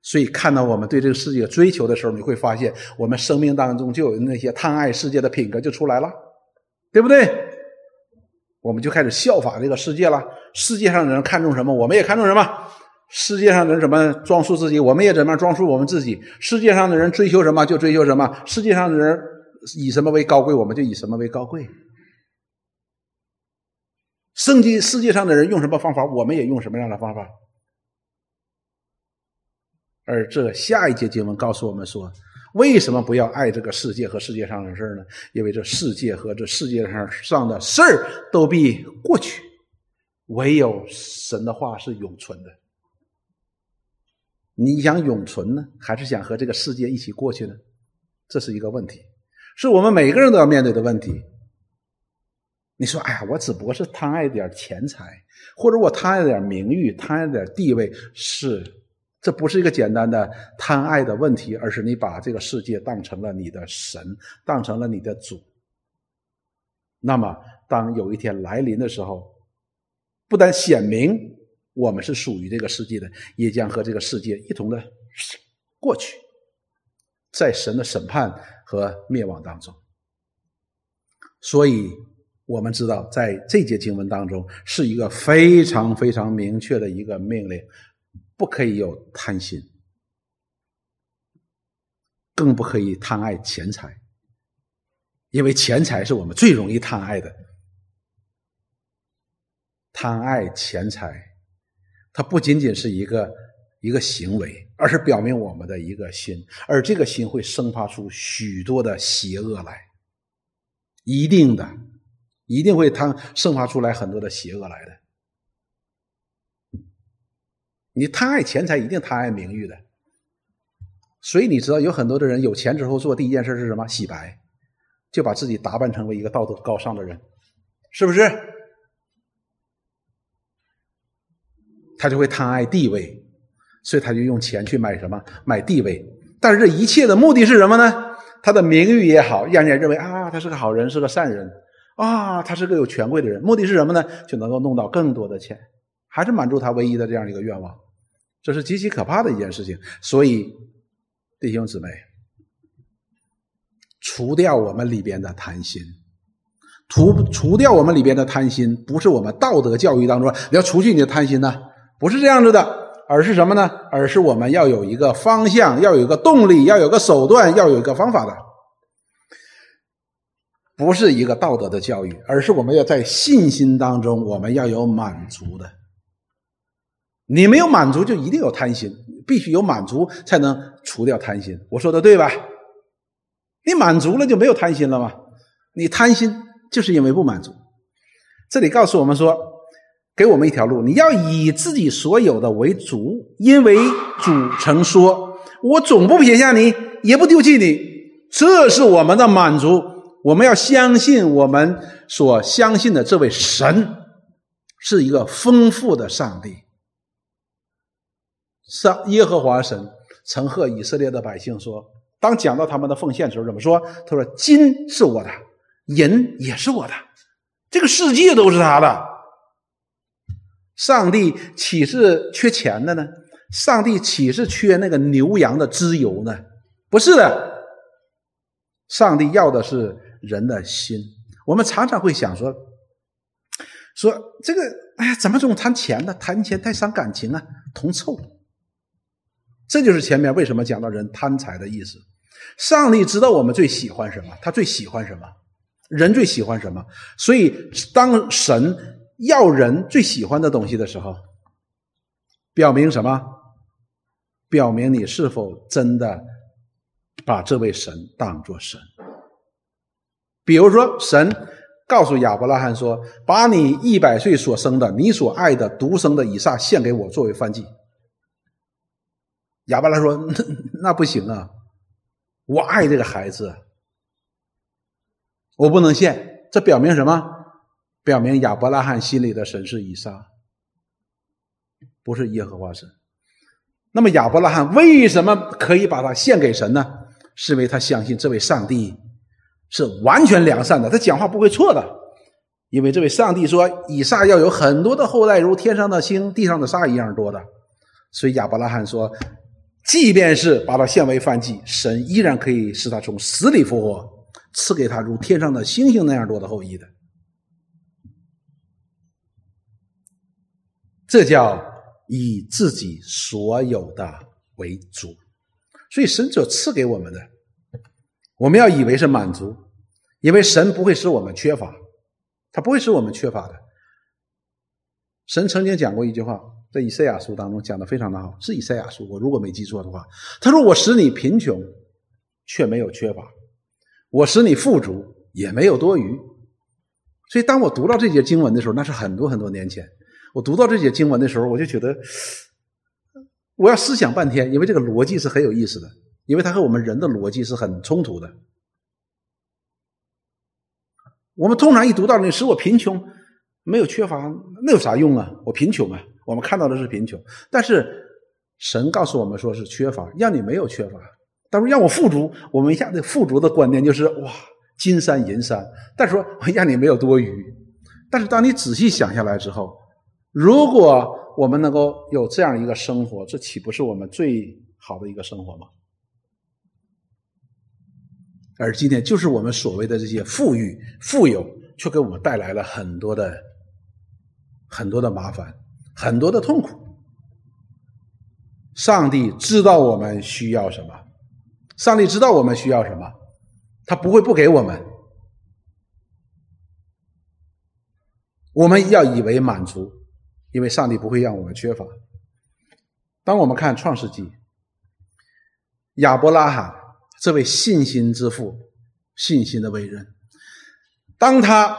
Speaker 1: 所以，看到我们对这个世界追求的时候，你会发现，我们生命当中就有那些贪爱世界的品格就出来了，对不对？我们就开始效法这个世界了。世界上的人看重什么，我们也看重什么；世界上的人怎么装束自己，我们也怎么样装束我们自己。世界上的人追求什么，就追求什么；世界上的人。以什么为高贵，我们就以什么为高贵。圣经世界上的人用什么方法，我们也用什么样的方法。而这下一节经文告诉我们说，为什么不要爱这个世界和世界上的事呢？因为这世界和这世界上上的事儿都必过去，唯有神的话是永存的。你想永存呢，还是想和这个世界一起过去呢？这是一个问题。是我们每个人都要面对的问题。你说，哎呀，我只不过是贪爱点钱财，或者我贪爱点名誉，贪爱点地位，是，这不是一个简单的贪爱的问题，而是你把这个世界当成了你的神，当成了你的主。那么，当有一天来临的时候，不但显明我们是属于这个世界的，也将和这个世界一同的过去，在神的审判。和灭亡当中，所以我们知道，在这节经文当中是一个非常非常明确的一个命令：不可以有贪心，更不可以贪爱钱财，因为钱财是我们最容易贪爱的。贪爱钱财，它不仅仅是一个。一个行为，而是表明我们的一个心，而这个心会生发出许多的邪恶来，一定的，一定会贪生发出来很多的邪恶来的。你贪爱钱财，一定贪爱名誉的，所以你知道有很多的人有钱之后做第一件事是什么？洗白，就把自己打扮成为一个道德高尚的人，是不是？他就会贪爱地位。所以他就用钱去买什么？买地位。但是这一切的目的是什么呢？他的名誉也好，让人认为啊，他是个好人，是个善人啊，他是个有权贵的人。目的是什么呢？就能够弄到更多的钱，还是满足他唯一的这样一个愿望。这是极其可怕的一件事情。所以，弟兄姊妹，除掉我们里边的贪心，除除掉我们里边的贪心，不是我们道德教育当中你要除去你的贪心呢？不是这样子的。而是什么呢？而是我们要有一个方向，要有一个动力，要有个手段，要有一个方法的，不是一个道德的教育，而是我们要在信心当中，我们要有满足的。你没有满足，就一定有贪心，必须有满足才能除掉贪心。我说的对吧？你满足了就没有贪心了吗？你贪心就是因为不满足。这里告诉我们说。给我们一条路，你要以自己所有的为主，因为主曾说：“我总不撇下你，也不丢弃你。”这是我们的满足。我们要相信我们所相信的这位神是一个丰富的上帝。上耶和华神曾和以色列的百姓说：“当讲到他们的奉献时候，怎么说？他说：‘金是我的，银也是我的，这个世界都是他的。’”上帝岂是缺钱的呢？上帝岂是缺那个牛羊的脂油呢？不是的，上帝要的是人的心。我们常常会想说，说这个，哎呀，怎么总谈钱呢？谈钱太伤感情啊，同臭。这就是前面为什么讲到人贪财的意思。上帝知道我们最喜欢什么，他最喜欢什么，人最喜欢什么，所以当神。要人最喜欢的东西的时候，表明什么？表明你是否真的把这位神当作神？比如说，神告诉亚伯拉罕说：“把你一百岁所生的、你所爱的独生的以撒献给我，作为燔祭。”亚伯拉说：“那 那不行啊，我爱这个孩子，我不能献。”这表明什么？表明亚伯拉罕心里的神是以撒，不是耶和华神。那么亚伯拉罕为什么可以把他献给神呢？是因为他相信这位上帝是完全良善的，他讲话不会错的。因为这位上帝说，以撒要有很多的后代，如天上的星、地上的沙一样多的。所以亚伯拉罕说。即便是把他献为犯祭，神依然可以使他从死里复活，赐给他如天上的星星那样多的后裔的。这叫以自己所有的为主。所以神所赐给我们的，我们要以为是满足，因为神不会使我们缺乏，他不会使我们缺乏的。神曾经讲过一句话。在以赛亚书当中讲的非常的好，是以赛亚书，我如果没记错的话，他说：“我使你贫穷，却没有缺乏；我使你富足，也没有多余。”所以，当我读到这节经文的时候，那是很多很多年前。我读到这节经文的时候，我就觉得我要思想半天，因为这个逻辑是很有意思的，因为它和我们人的逻辑是很冲突的。我们通常一读到你使我贫穷，没有缺乏，那有啥用啊？我贫穷啊！我们看到的是贫穷，但是神告诉我们说是缺乏，让你没有缺乏。但是让我富足，我们一下子富足的观念就是哇，金山银山。但是说让你没有多余。但是当你仔细想下来之后，如果我们能够有这样一个生活，这岂不是我们最好的一个生活吗？而今天就是我们所谓的这些富裕、富有，却给我们带来了很多的很多的麻烦。很多的痛苦，上帝知道我们需要什么，上帝知道我们需要什么，他不会不给我们。我们要以为满足，因为上帝不会让我们缺乏。当我们看创世纪，亚伯拉罕这位信心之父，信心的伟人，当他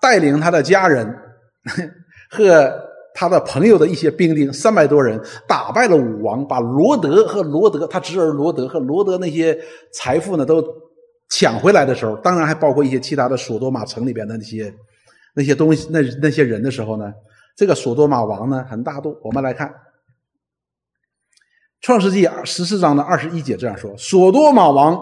Speaker 1: 带领他的家人 和。他的朋友的一些兵丁三百多人打败了武王，把罗德和罗德他侄儿罗德和罗德那些财富呢都抢回来的时候，当然还包括一些其他的索多玛城里边的那些那些东西那那些人的时候呢，这个索多玛王呢很大度。我们来看《创世纪》十四章的二十一节这样说：索多玛王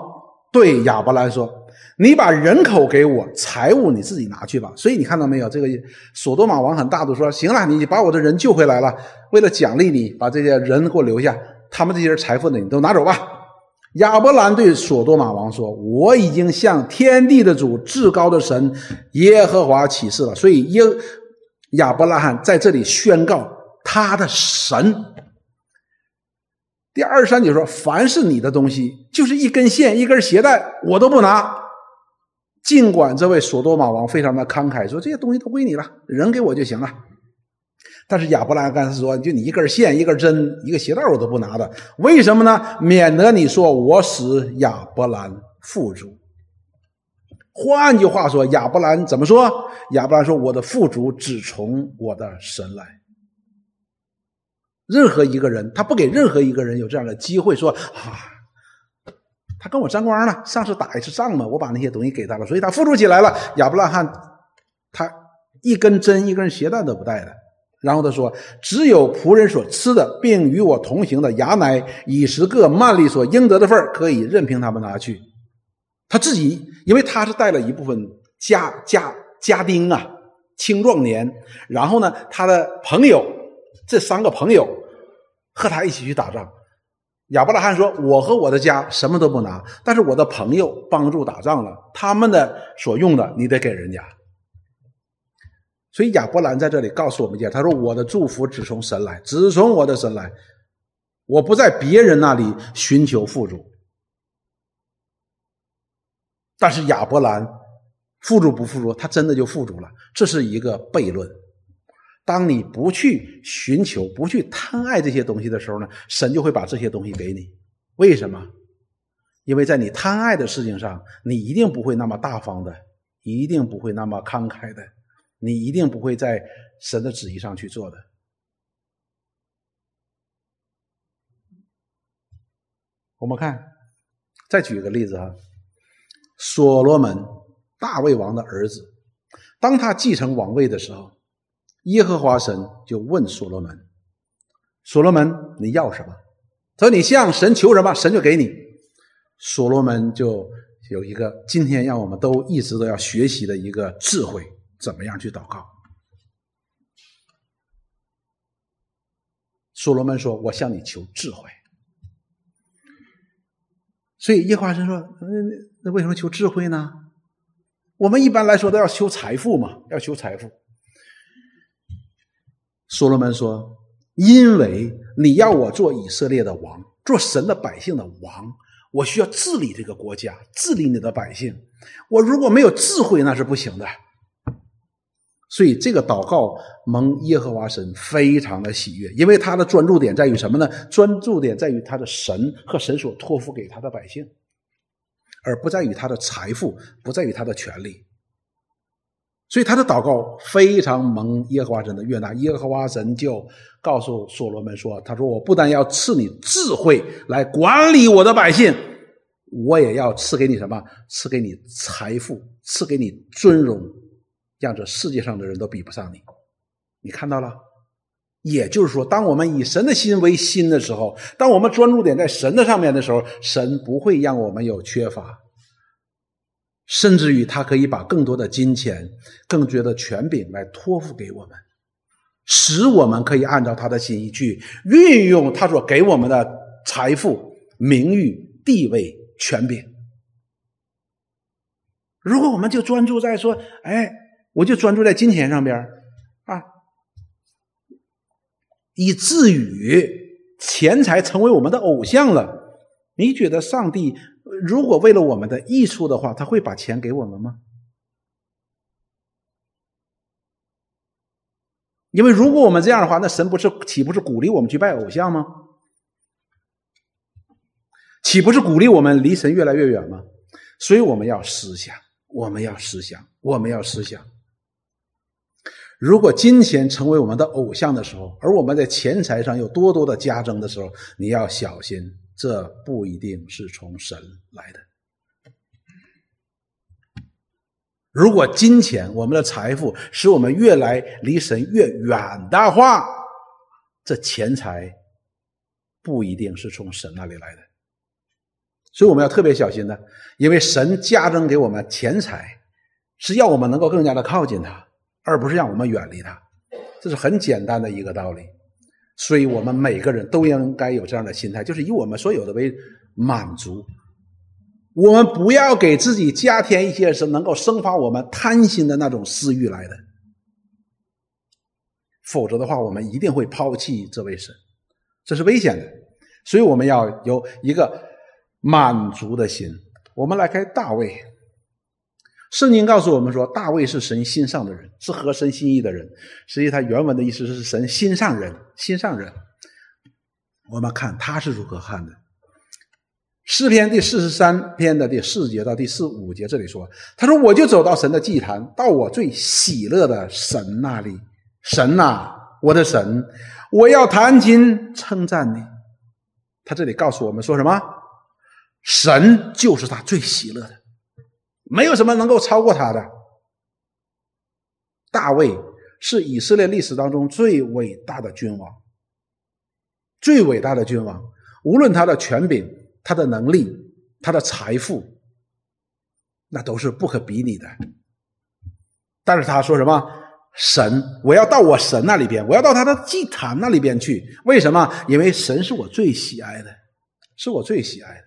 Speaker 1: 对亚伯兰说。你把人口给我，财物你自己拿去吧。所以你看到没有？这个索多玛王很大度，说：“行了，你把我的人救回来了，为了奖励你，把这些人给我留下，他们这些人财富呢，你都拿走吧。”亚伯兰对索多玛王说：“我已经向天地的主、至高的神耶和华起誓了。”所以耶亚伯拉罕在这里宣告他的神。第二十三节说：“凡是你的东西，就是一根线、一根鞋带，我都不拿。”尽管这位索多玛王非常的慷慨，说这些东西都归你了，人给我就行了。但是亚伯拉罕说：“就你一根线、一根针、一个鞋带，我都不拿的。为什么呢？免得你说我使亚伯兰富足。换句话说，亚伯兰怎么说？亚伯兰说：我的富足只从我的神来。任何一个人，他不给任何一个人有这样的机会说啊。”他跟我沾光了，上次打一次仗嘛，我把那些东西给他了，所以他富足起来了。亚伯拉罕他一根针、一根鞋带都不带的。然后他说：“只有仆人所吃的，并与我同行的牙奶、以十个曼利所应得的份可以任凭他们拿去。他自己，因为他是带了一部分家家家丁啊，青壮年。然后呢，他的朋友这三个朋友和他一起去打仗。”亚伯拉罕说：“我和我的家什么都不拿，但是我的朋友帮助打仗了，他们的所用的你得给人家。所以亚伯兰在这里告诉我们一件：他说我的祝福只从神来，只从我的神来，我不在别人那里寻求富足。但是亚伯兰富足不富足，他真的就富足了，这是一个悖论。”当你不去寻求、不去贪爱这些东西的时候呢，神就会把这些东西给你。为什么？因为在你贪爱的事情上，你一定不会那么大方的，一定不会那么慷慨的，你一定不会在神的旨意上去做的。我们看，再举一个例子啊，所罗门，大卫王的儿子，当他继承王位的时候，耶和华神就问所罗门：“所罗门，你要什么？”他说：“你向神求什么，神就给你。”所罗门就有一个今天让我们都一直都要学习的一个智慧，怎么样去祷告？所罗门说：“我向你求智慧。”所以耶和华神说：“那那为什么求智慧呢？我们一般来说都要求财富嘛，要求财富。”所罗门说：“因为你要我做以色列的王，做神的百姓的王，我需要治理这个国家，治理你的百姓。我如果没有智慧，那是不行的。”所以这个祷告蒙耶和华神非常的喜悦，因为他的专注点在于什么呢？专注点在于他的神和神所托付给他的百姓，而不在于他的财富，不在于他的权利。所以他的祷告非常蒙耶和华神的悦纳。耶和华神就告诉所罗门说：“他说我不但要赐你智慧来管理我的百姓，我也要赐给你什么？赐给你财富，赐给你尊荣。”让这世界上的人都比不上你，你看到了？也就是说，当我们以神的心为心的时候，当我们专注点在神的上面的时候，神不会让我们有缺乏，甚至于他可以把更多的金钱、更多的权柄来托付给我们，使我们可以按照他的心意去运用他所给我们的财富、名誉、地位、权柄。如果我们就专注在说，哎。我就专注在金钱上边啊，以至于钱财成为我们的偶像了。你觉得上帝如果为了我们的益处的话，他会把钱给我们吗？因为如果我们这样的话，那神不是岂不是鼓励我们去拜偶像吗？岂不是鼓励我们离神越来越远吗？所以我们要思想，我们要思想，我们要思想。如果金钱成为我们的偶像的时候，而我们在钱财上又多多的加增的时候，你要小心，这不一定是从神来的。如果金钱、我们的财富使我们越来离神越远的话，这钱财不一定是从神那里来的。所以我们要特别小心的，因为神加增给我们钱财，是要我们能够更加的靠近他。而不是让我们远离他，这是很简单的一个道理。所以，我们每个人都应该有这样的心态，就是以我们所有的为满足。我们不要给自己加添一些是能够生发我们贪心的那种私欲来的，否则的话，我们一定会抛弃这位神，这是危险的。所以，我们要有一个满足的心。我们来看大卫。圣经告诉我们说，大卫是神心上的人，是合神心意的人。实际他原文的意思是神心上人，心上人。我们看他是如何看的。诗篇第四十三篇的第四节到第四五节，这里说：“他说，我就走到神的祭坛，到我最喜乐的神那里。神呐，我的神，我要弹琴称赞你。”他这里告诉我们说什么？神就是他最喜乐的。没有什么能够超过他的。大卫是以色列历史当中最伟大的君王，最伟大的君王。无论他的权柄、他的能力、他的财富，那都是不可比拟的。但是他说什么？神，我要到我神那里边，我要到他的祭坛那里边去。为什么？因为神是我最喜爱的，是我最喜爱的。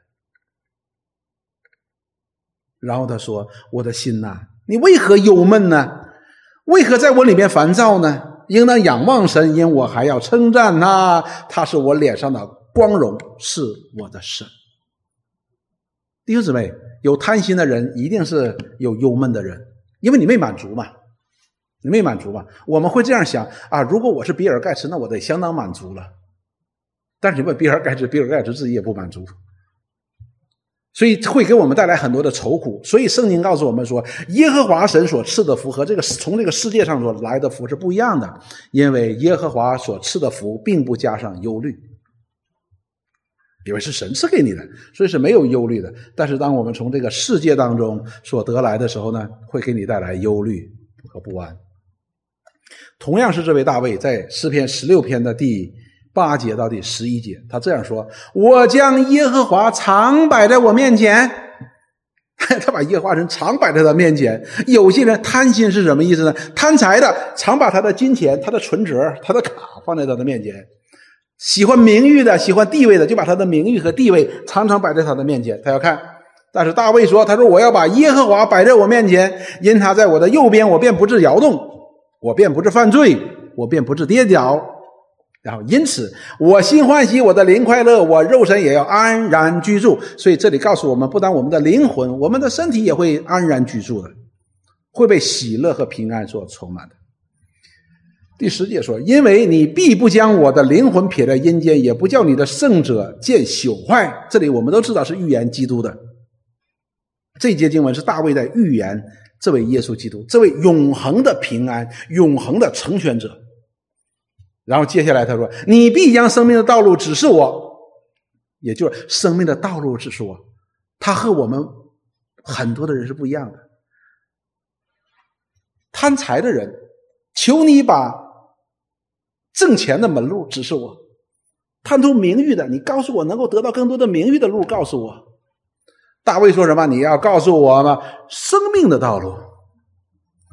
Speaker 1: 然后他说：“我的心呐，你为何忧闷呢？为何在我里面烦躁呢？应当仰望神，因我还要称赞他。他是我脸上的光荣，是我的神。”弟兄姊妹，有贪心的人一定是有忧闷的人，因为你没满足嘛，你没满足嘛。我们会这样想啊：如果我是比尔盖茨，那我得相当满足了。但是你问比尔盖茨，比尔盖茨自己也不满足。所以会给我们带来很多的愁苦。所以圣经告诉我们说，耶和华神所赐的福和这个从这个世界上所来的福是不一样的，因为耶和华所赐的福并不加上忧虑。因为是神赐给你的，所以是没有忧虑的。但是当我们从这个世界当中所得来的时候呢，会给你带来忧虑和不安。同样是这位大卫，在诗篇十六篇的第八节到第十一节，他这样说：“我将耶和华常摆在我面前。”他把耶和华神常摆在他面前。有些人贪心是什么意思呢？贪财的常把他的金钱、他的存折、他的卡放在他的面前；喜欢名誉的、喜欢地位的，就把他的名誉和地位常常摆在他的面前。他要看。但是大卫说：“他说我要把耶和华摆在我面前，因他在我的右边，我便不致摇动，我便不致犯罪，我便不致跌倒。”然后，因此我心欢喜，我的灵快乐，我肉身也要安然居住。所以这里告诉我们，不但我们的灵魂，我们的身体也会安然居住的，会被喜乐和平安所充满的。第十节说：“因为你必不将我的灵魂撇在阴间，也不叫你的圣者见朽坏。”这里我们都知道是预言基督的。这节经文是大卫在预言这位耶稣基督，这位永恒的平安、永恒的成全者。然后接下来他说：“你必将生命的道路指示我，也就是生命的道路指示我。”他和我们很多的人是不一样的。贪财的人，求你把挣钱的门路指示我；贪图名誉的，你告诉我能够得到更多的名誉的路，告诉我。大卫说什么？你要告诉我吗？生命的道路，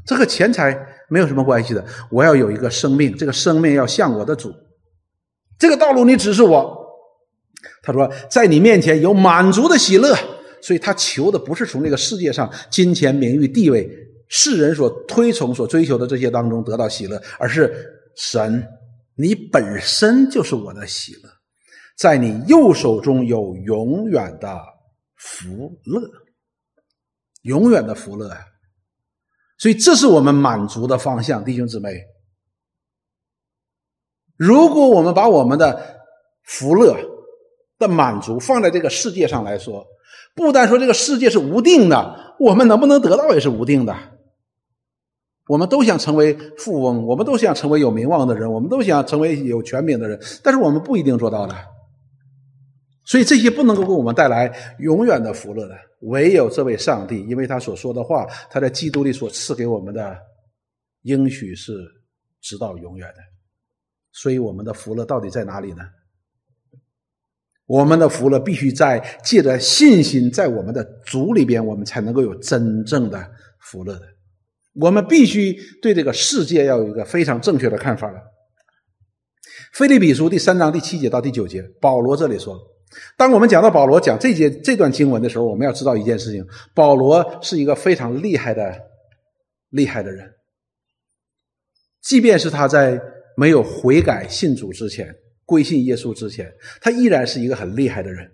Speaker 1: 这个钱财。没有什么关系的。我要有一个生命，这个生命要像我的主。这个道路你指示我。他说，在你面前有满足的喜乐，所以他求的不是从这个世界上金钱、名誉、地位、世人所推崇、所追求的这些当中得到喜乐，而是神，你本身就是我的喜乐，在你右手中有永远的福乐，永远的福乐啊！所以，这是我们满足的方向，弟兄姊妹。如果我们把我们的福乐的满足放在这个世界上来说，不单说这个世界是无定的，我们能不能得到也是无定的。我们都想成为富翁，我们都想成为有名望的人，我们都想成为有权柄的人，但是我们不一定做到的。所以，这些不能够给我们带来永远的福乐的。唯有这位上帝，因为他所说的话，他在基督里所赐给我们的应许是直到永远的。所以，我们的福乐到底在哪里呢？我们的福乐必须在借着信心，在我们的主里边，我们才能够有真正的福乐的。我们必须对这个世界要有一个非常正确的看法了。菲利比书第三章第七节到第九节，保罗这里说。当我们讲到保罗讲这节这段经文的时候，我们要知道一件事情：保罗是一个非常厉害的、厉害的人。即便是他在没有悔改信主之前、归信耶稣之前，他依然是一个很厉害的人。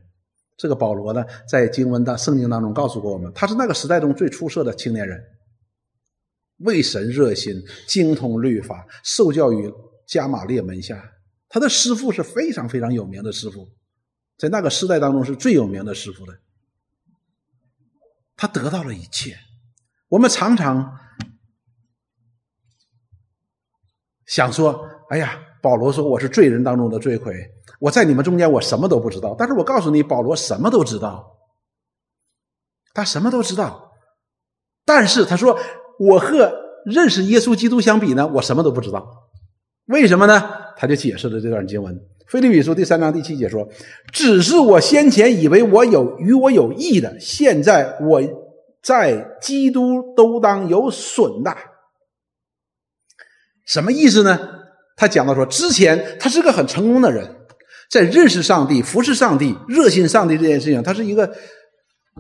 Speaker 1: 这个保罗呢，在经文的圣经当中告诉过我们，他是那个时代中最出色的青年人，为神热心，精通律法，受教于加玛列门下。他的师傅是非常非常有名的师傅。在那个时代当中是最有名的师傅的，他得到了一切。我们常常想说：“哎呀，保罗说我是罪人当中的罪魁，我在你们中间我什么都不知道。”但是我告诉你，保罗什么都知道，他什么都知道。但是他说：“我和认识耶稣基督相比呢，我什么都不知道。”为什么呢？他就解释了这段经文。菲律比书第三章第七节说：“只是我先前以为我有与我有益的，现在我在基督都当有损的。”什么意思呢？他讲到说，之前他是个很成功的人，在认识上帝、服侍上帝、热心上帝这件事情，他是一个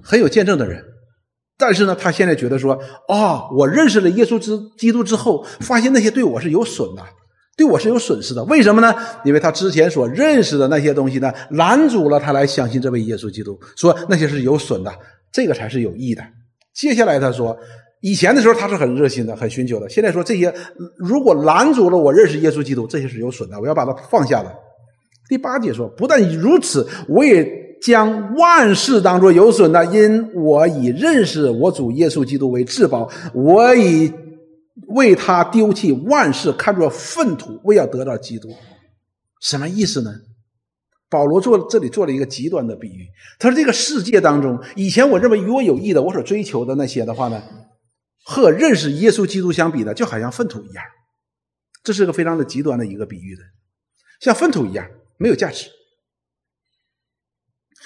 Speaker 1: 很有见证的人。但是呢，他现在觉得说：“哦，我认识了耶稣之基督之后，发现那些对我是有损的。”对我是有损失的，为什么呢？因为他之前所认识的那些东西呢，拦阻了他来相信这位耶稣基督，说那些是有损的，这个才是有益的。接下来他说，以前的时候他是很热心的，很寻求的，现在说这些如果拦阻了我认识耶稣基督，这些是有损的，我要把它放下了。第八节说，不但如此，我也将万事当作有损的，因我以认识我主耶稣基督为至宝，我以。为他丢弃万事，看作粪土，为要得到基督，什么意思呢？保罗做这里做了一个极端的比喻，他说：“这个世界当中，以前我认为与我有益的，我所追求的那些的话呢，和认识耶稣基督相比呢，就好像粪土一样。这是个非常的极端的一个比喻的，像粪土一样没有价值，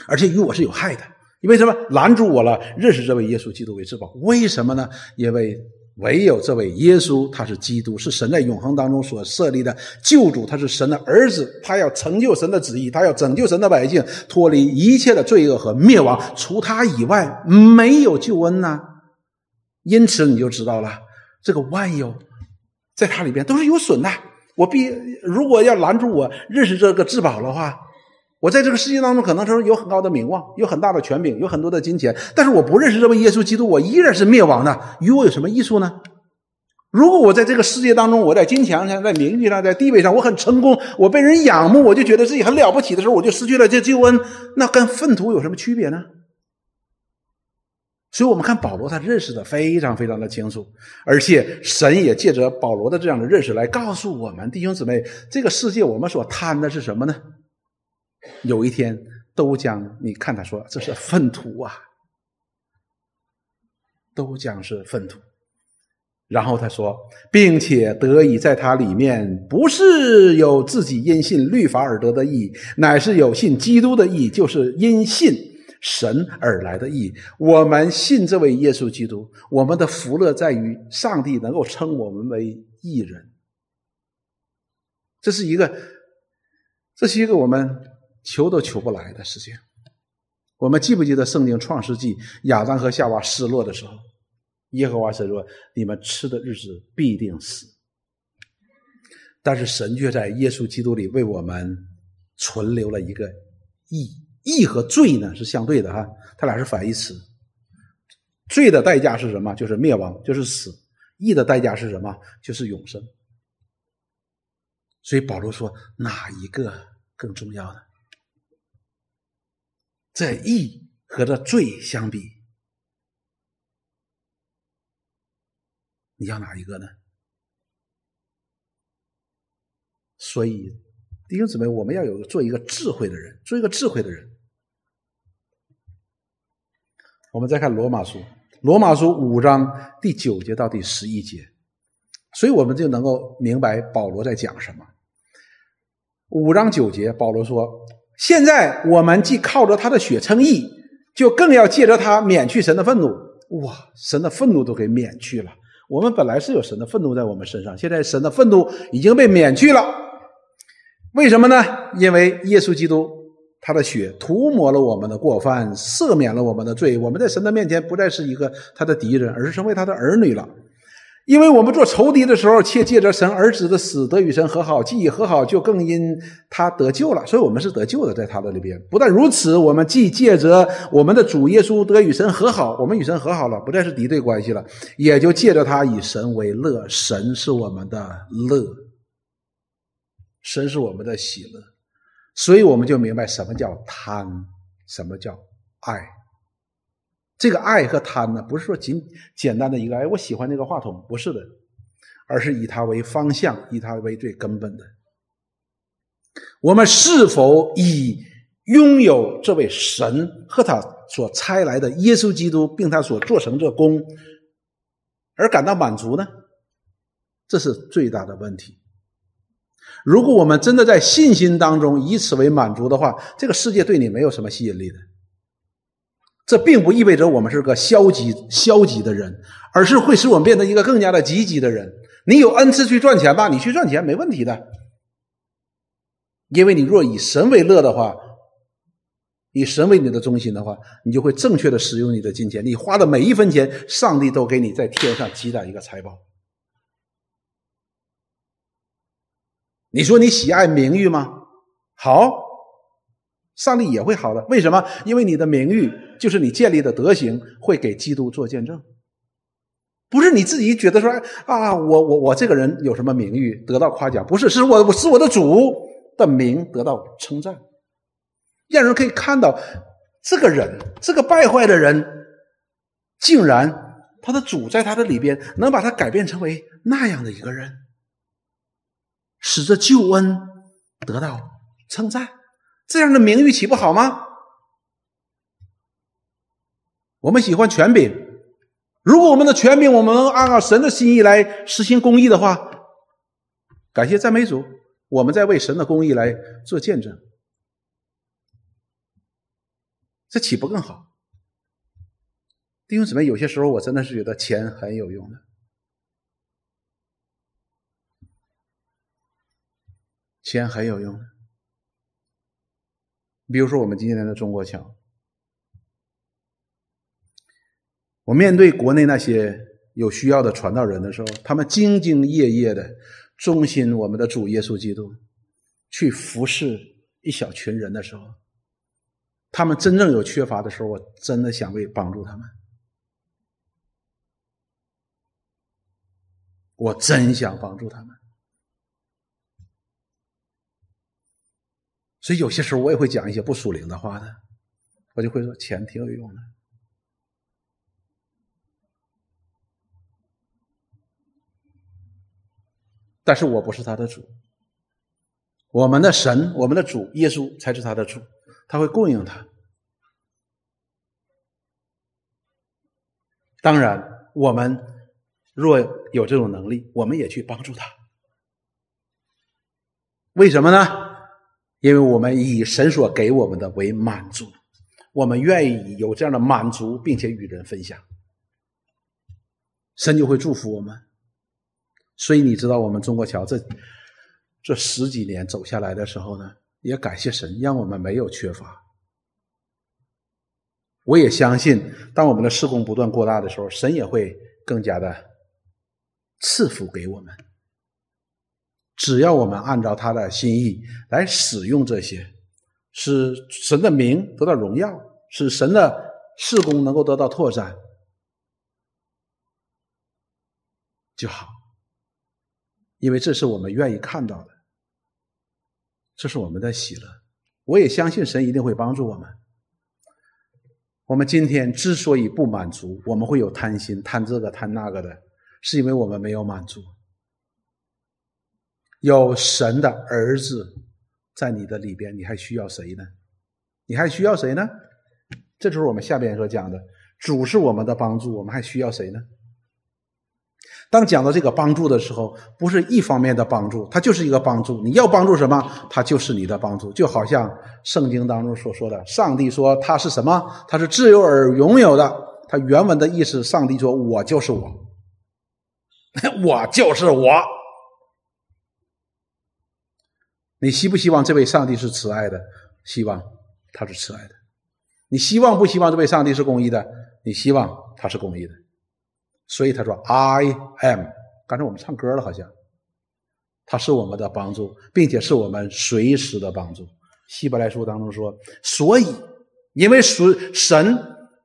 Speaker 1: 而且与我是有害的。因为什么？拦住我了，认识这位耶稣基督为至宝。为什么呢？因为。”唯有这位耶稣，他是基督，是神在永恒当中所设立的救主，他是神的儿子，他要成就神的旨意，他要拯救神的百姓，脱离一切的罪恶和灭亡。除他以外，没有救恩呐。因此，你就知道了，这个万有在他里边都是有损的。我必如果要拦住我认识这个至宝的话。我在这个世界当中，可能说有很高的名望，有很大的权柄，有很多的金钱，但是我不认识这位耶稣基督，我依然是灭亡的。与我有什么益处呢？如果我在这个世界当中，我在金钱上、在名誉上、在地位上，我很成功，我被人仰慕，我就觉得自己很了不起的时候，我就失去了这救恩，那跟粪土有什么区别呢？所以，我们看保罗，他认识的非常非常的清楚，而且神也借着保罗的这样的认识来告诉我们弟兄姊妹，这个世界我们所贪的是什么呢？有一天，都将你看他说这是粪土啊，都将是粪土。然后他说，并且得以在他里面，不是有自己因信律法而得的义，乃是有信基督的义，就是因信神而来的义。我们信这位耶稣基督，我们的福乐在于上帝能够称我们为义人。这是一个，这是一个我们。求都求不来的事情。我们记不记得圣经创世纪亚当和夏娃失落的时候，耶和华神说：“你们吃的日子必定死。”但是神却在耶稣基督里为我们存留了一个义。义和罪呢是相对的哈，它俩是反义词。罪的代价是什么？就是灭亡，就是死；义的代价是什么？就是永生。所以保罗说：“哪一个更重要呢？”这义和这罪相比，你要哪一个呢？所以弟兄姊妹，我们要有做一个智慧的人，做一个智慧的人。我们再看罗马书，罗马书五章第九节到第十一节，所以我们就能够明白保罗在讲什么。五章九节，保罗说。现在我们既靠着他的血称义，就更要借着他免去神的愤怒。哇，神的愤怒都给免去了。我们本来是有神的愤怒在我们身上，现在神的愤怒已经被免去了。为什么呢？因为耶稣基督他的血涂抹了我们的过犯，赦免了我们的罪。我们在神的面前不再是一个他的敌人，而是成为他的儿女了。因为我们做仇敌的时候，且借着神儿子的死得与神和好；既已和好，就更因他得救了。所以，我们是得救的，在他的里边。不但如此，我们既借着我们的主耶稣得与神和好，我们与神和好了，不再是敌对关系了，也就借着他以神为乐。神是我们的乐，神是我们的喜乐。所以，我们就明白什么叫贪，什么叫爱。这个爱和贪呢，不是说仅简单的一个哎，我喜欢那个话筒，不是的，而是以它为方向，以它为最根本的。我们是否以拥有这位神和他所差来的耶稣基督，并他所做成这功而感到满足呢？这是最大的问题。如果我们真的在信心当中以此为满足的话，这个世界对你没有什么吸引力的。这并不意味着我们是个消极消极的人，而是会使我们变得一个更加的积极的人。你有恩赐去赚钱吧，你去赚钱没问题的。因为你若以神为乐的话，以神为你的中心的话，你就会正确的使用你的金钱。你花的每一分钱，上帝都给你在天上积攒一个财宝。你说你喜爱名誉吗？好。上帝也会好的，为什么？因为你的名誉就是你建立的德行，会给基督做见证。不是你自己觉得说啊，我我我这个人有什么名誉得到夸奖？不是，是我是我的主的名得到称赞，让人可以看到这个人这个败坏的人，竟然他的主在他的里边能把他改变成为那样的一个人，使这救恩得到称赞。这样的名誉岂不好吗？我们喜欢权柄，如果我们的权柄我们能按照神的心意来实行公义的话，感谢赞美主，我们在为神的公义来做见证，这岂不更好？弟兄姊妹，有些时候我真的是觉得钱很有用的，钱很有用。比如说，我们今天的中国桥，我面对国内那些有需要的传道人的时候，他们兢兢业业的忠心我们的主耶稣基督，去服侍一小群人的时候，他们真正有缺乏的时候，我真的想为帮助他们。我真想帮助他们，所以有些时候我也会讲一些不属灵的话的，我就会说钱挺有用的，但是我不是他的主，我们的神，我们的主耶稣才是他的主，他会供应他。当然，我们。若有这种能力，我们也去帮助他。为什么呢？因为我们以神所给我们的为满足，我们愿意有这样的满足，并且与人分享，神就会祝福我们。所以你知道，我们中国桥这这十几年走下来的时候呢，也感谢神，让我们没有缺乏。我也相信，当我们的施工不断扩大的时候，神也会更加的。赐福给我们，只要我们按照他的心意来使用这些，使神的名得到荣耀，使神的事工能够得到拓展，就好。因为这是我们愿意看到的，这是我们的喜乐。我也相信神一定会帮助我们。我们今天之所以不满足，我们会有贪心，贪这个贪那个的。是因为我们没有满足，有神的儿子在你的里边，你还需要谁呢？你还需要谁呢？这就是我们下边所讲的，主是我们的帮助，我们还需要谁呢？当讲到这个帮助的时候，不是一方面的帮助，它就是一个帮助。你要帮助什么，它就是你的帮助。就好像圣经当中所说的，上帝说他是什么？他是自由而拥有的。他原文的意思，上帝说：“我就是我。”我就是我。你希不希望这位上帝是慈爱的？希望他是慈爱的。你希望不希望这位上帝是公义的？你希望他是公义的。所以他说：“I am。”刚才我们唱歌了，好像他是我们的帮助，并且是我们随时的帮助。希伯来书当中说：“所以，因为神神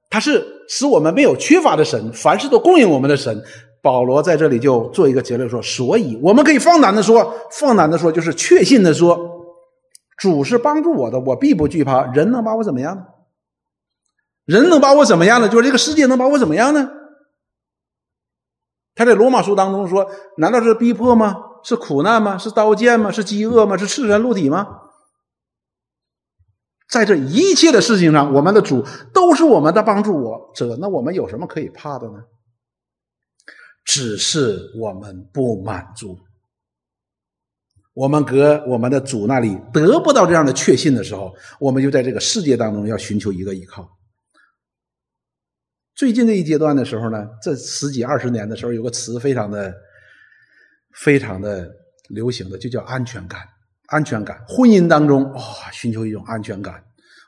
Speaker 1: 他是使我们没有缺乏的神，凡事都供应我们的神。”保罗在这里就做一个结论说：“所以我们可以放胆的说，放胆的说，就是确信的说，主是帮助我的，我必不惧怕。人能把我怎么样呢？人能把我怎么样呢？就是这个世界能把我怎么样呢？他在罗马书当中说：难道是逼迫吗？是苦难吗？是刀剑吗？是饥饿吗？是赤身露体吗？在这一切的事情上，我们的主都是我们的帮助我者。那我们有什么可以怕的呢？”只是我们不满足，我们隔我们的主那里得不到这样的确信的时候，我们就在这个世界当中要寻求一个依靠。最近这一阶段的时候呢，这十几二十年的时候，有个词非常的、非常的流行的，就叫安全感。安全感，婚姻当中啊，寻求一种安全感；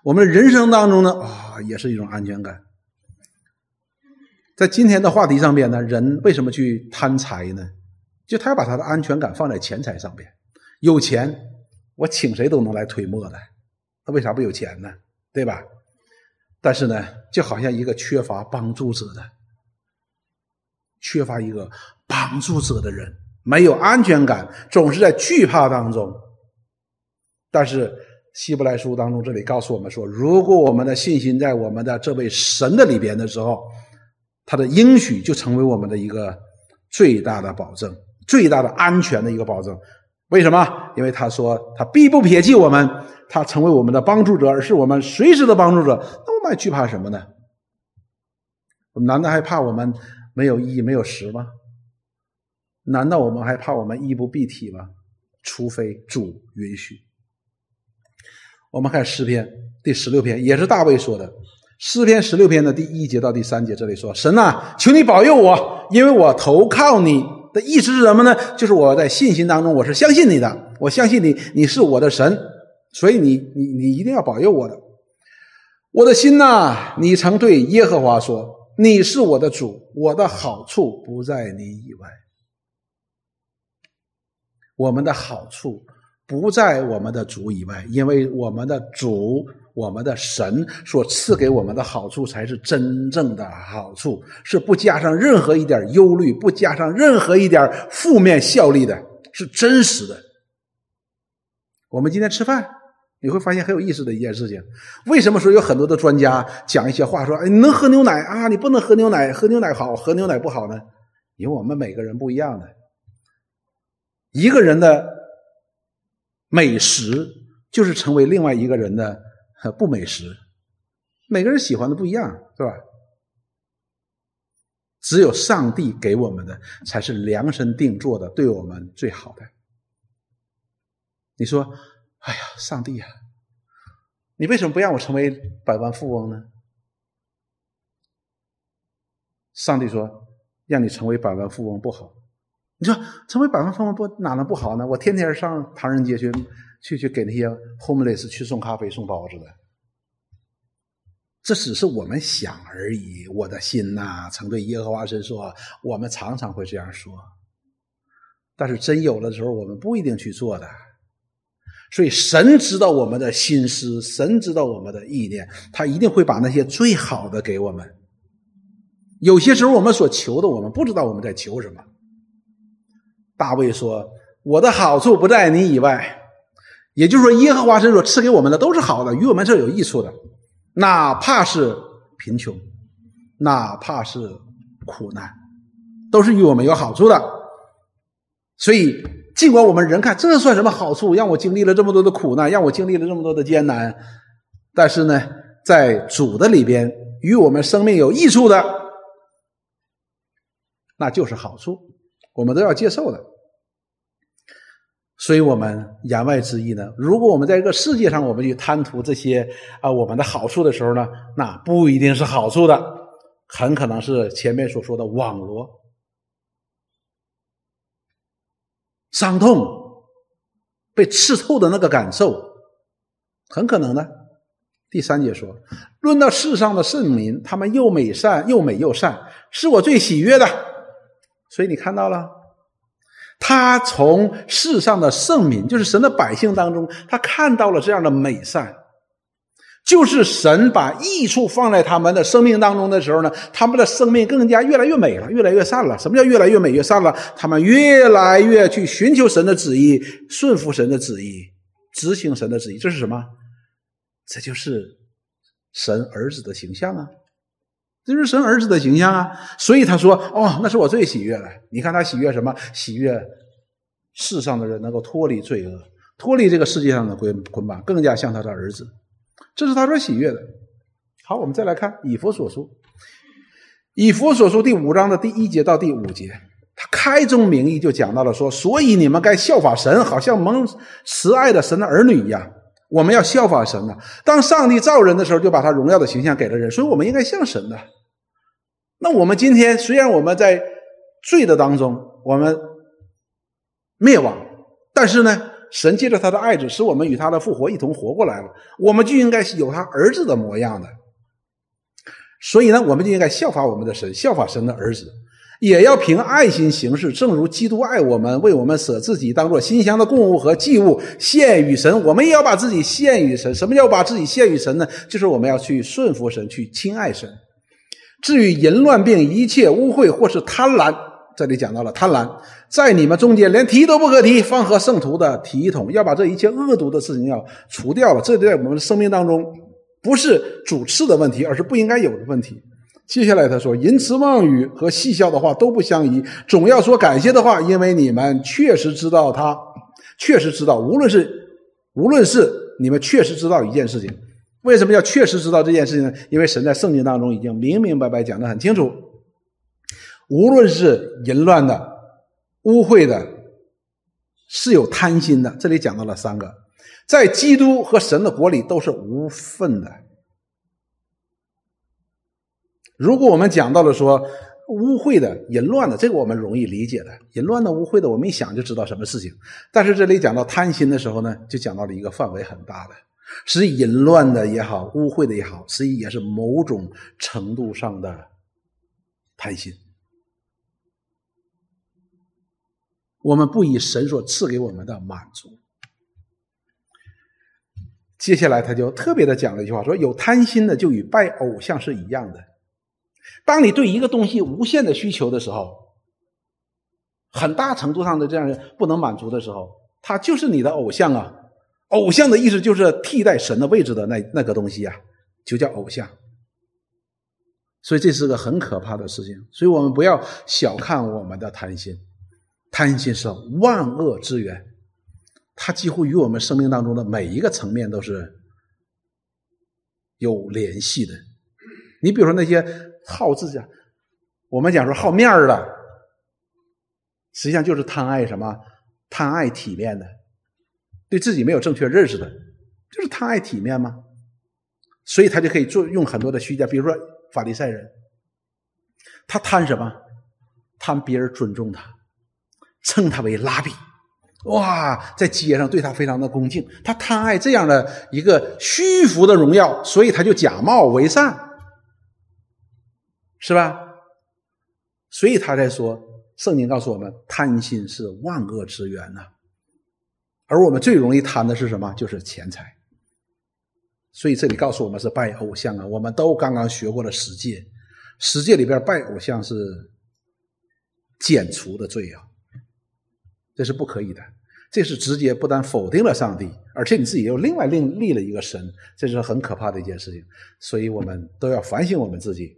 Speaker 1: 我们人生当中呢啊，也是一种安全感。在今天的话题上边呢，人为什么去贪财呢？就他要把他的安全感放在钱财上边。有钱，我请谁都能来推磨的。他为啥不有钱呢？对吧？但是呢，就好像一个缺乏帮助者的、缺乏一个帮助者的人，没有安全感，总是在惧怕当中。但是希伯来书当中这里告诉我们说，如果我们的信心在我们的这位神的里边的时候，他的应许就成为我们的一个最大的保证，最大的安全的一个保证。为什么？因为他说他必不撇弃我们，他成为我们的帮助者，而是我们随时的帮助者。那我们还惧怕什么呢？我们难道还怕我们没有衣没有食吗？难道我们还怕我们衣不蔽体吗？除非主允许。我们看诗篇第十六篇，也是大卫说的。诗篇十六篇的第一节到第三节，这里说：“神呐，求你保佑我，因为我投靠你。”的意思是什么呢？就是我在信心当中，我是相信你的，我相信你，你是我的神，所以你你你一定要保佑我的。我的心呐，你曾对耶和华说：“你是我的主，我的好处不在你以外。”我们的好处不在我们的主以外，因为我们的主。我们的神所赐给我们的好处才是真正的好处，是不加上任何一点忧虑，不加上任何一点负面效力的，是真实的。我们今天吃饭，你会发现很有意思的一件事情。为什么说有很多的专家讲一些话，说：“哎，你能喝牛奶啊？你不能喝牛奶，喝牛奶好，喝牛奶不好呢？”因为我们每个人不一样的，一个人的美食就是成为另外一个人的。不美食，每个人喜欢的不一样，是吧？只有上帝给我们的才是量身定做的，对我们最好的。你说，哎呀，上帝呀，你为什么不让我成为百万富翁呢？上帝说，让你成为百万富翁不好。你说，成为百万富翁不哪能不好呢？我天天上唐人街去。去去给那些 homeless 去送咖啡送包子的，这只是我们想而已。我的心呐，曾对耶和华神说：“我们常常会这样说，但是真有的时候，我们不一定去做的。所以神知道我们的心思，神知道我们的意念，他一定会把那些最好的给我们。有些时候，我们所求的，我们不知道我们在求什么。大卫说：“我的好处不在你以外。”也就是说，耶和华神所赐给我们的都是好的，与我们是有益处的，哪怕是贫穷，哪怕是苦难，都是与我们有好处的。所以，尽管我们人看这算什么好处，让我经历了这么多的苦难，让我经历了这么多的艰难，但是呢，在主的里边，与我们生命有益处的，那就是好处，我们都要接受的。所以我们言外之意呢，如果我们在这个世界上，我们去贪图这些啊我们的好处的时候呢，那不一定是好处的，很可能是前面所说的网罗、伤痛、被刺透的那个感受，很可能呢。第三节说，论到世上的圣民，他们又美善又美又善，是我最喜悦的。所以你看到了。他从世上的圣民，就是神的百姓当中，他看到了这样的美善，就是神把益处放在他们的生命当中的时候呢，他们的生命更加越来越美了，越来越善了。什么叫越来越美越善了？他们越来越去寻求神的旨意，顺服神的旨意，执行神的旨意。这是什么？这就是神儿子的形象啊！这是神儿子的形象啊，所以他说：“哦，那是我最喜悦的。你看他喜悦什么？喜悦世上的人能够脱离罪恶，脱离这个世界上的捆捆绑，更加像他的儿子。这是他说喜悦的。”好，我们再来看以弗所书，以弗所书第五章的第一节到第五节，他开宗明义就讲到了说：“所以你们该效法神，好像蒙慈爱的神的儿女一样。”我们要效法神呐！当上帝造人的时候，就把他荣耀的形象给了人，所以我们应该像神的。那我们今天虽然我们在罪的当中，我们灭亡，但是呢，神借着他的爱子，使我们与他的复活一同活过来了。我们就应该是有他儿子的模样的。所以呢，我们就应该效法我们的神，效法神的儿子，也要凭爱心行事，正如基督爱我们，为我们舍自己，当做馨香的供物和祭物献与神。我们也要把自己献与神。什么叫把自己献与神呢？就是我们要去顺服神，去亲爱神。至于淫乱病、一切污秽或是贪婪，这里讲到了贪婪，在你们中间连提都不可提，方和圣徒的体统，要把这一切恶毒的事情要除掉了。这在我们的生命当中，不是主次的问题，而是不应该有的问题。接下来他说，淫词妄语和戏笑的话都不相宜，总要说感谢的话，因为你们确实知道他确实知道，无论是无论是你们确实知道一件事情，为什么要确实知道这件事情呢？因为神在圣经当中已经明明白白讲得很清楚，无论是淫乱的、污秽的，是有贪心的。这里讲到了三个，在基督和神的国里都是无份的。如果我们讲到了说污秽的、淫乱的，这个我们容易理解的。淫乱的、污秽的，我们一想就知道什么事情。但是这里讲到贪心的时候呢，就讲到了一个范围很大的，是淫乱的也好，污秽的也好，实际也是某种程度上的贪心。我们不以神所赐给我们的满足。接下来他就特别的讲了一句话，说有贪心的就与拜偶像是一样的。当你对一个东西无限的需求的时候，很大程度上的这样不能满足的时候，它就是你的偶像啊！偶像的意思就是替代神的位置的那那个东西呀，就叫偶像。所以这是个很可怕的事情。所以我们不要小看我们的贪心，贪心是万恶之源，它几乎与我们生命当中的每一个层面都是有联系的。你比如说那些好自己，我们讲说好面儿的，实际上就是贪爱什么？贪爱体面的，对自己没有正确认识的，就是贪爱体面吗？所以他就可以做用很多的虚假，比如说法利赛人，他贪什么？贪别人尊重他，称他为拉比，哇，在街上对他非常的恭敬，他贪爱这样的一个虚浮的荣耀，所以他就假冒为善。是吧？所以他在说，圣经告诉我们，贪心是万恶之源呐。而我们最容易贪的是什么？就是钱财。所以这里告诉我们是拜偶像啊。我们都刚刚学过了十戒，十戒里边拜偶像是减除的罪啊，这是不可以的。这是直接不但否定了上帝，而且你自己又另外另立了一个神，这是很可怕的一件事情。所以我们都要反省我们自己。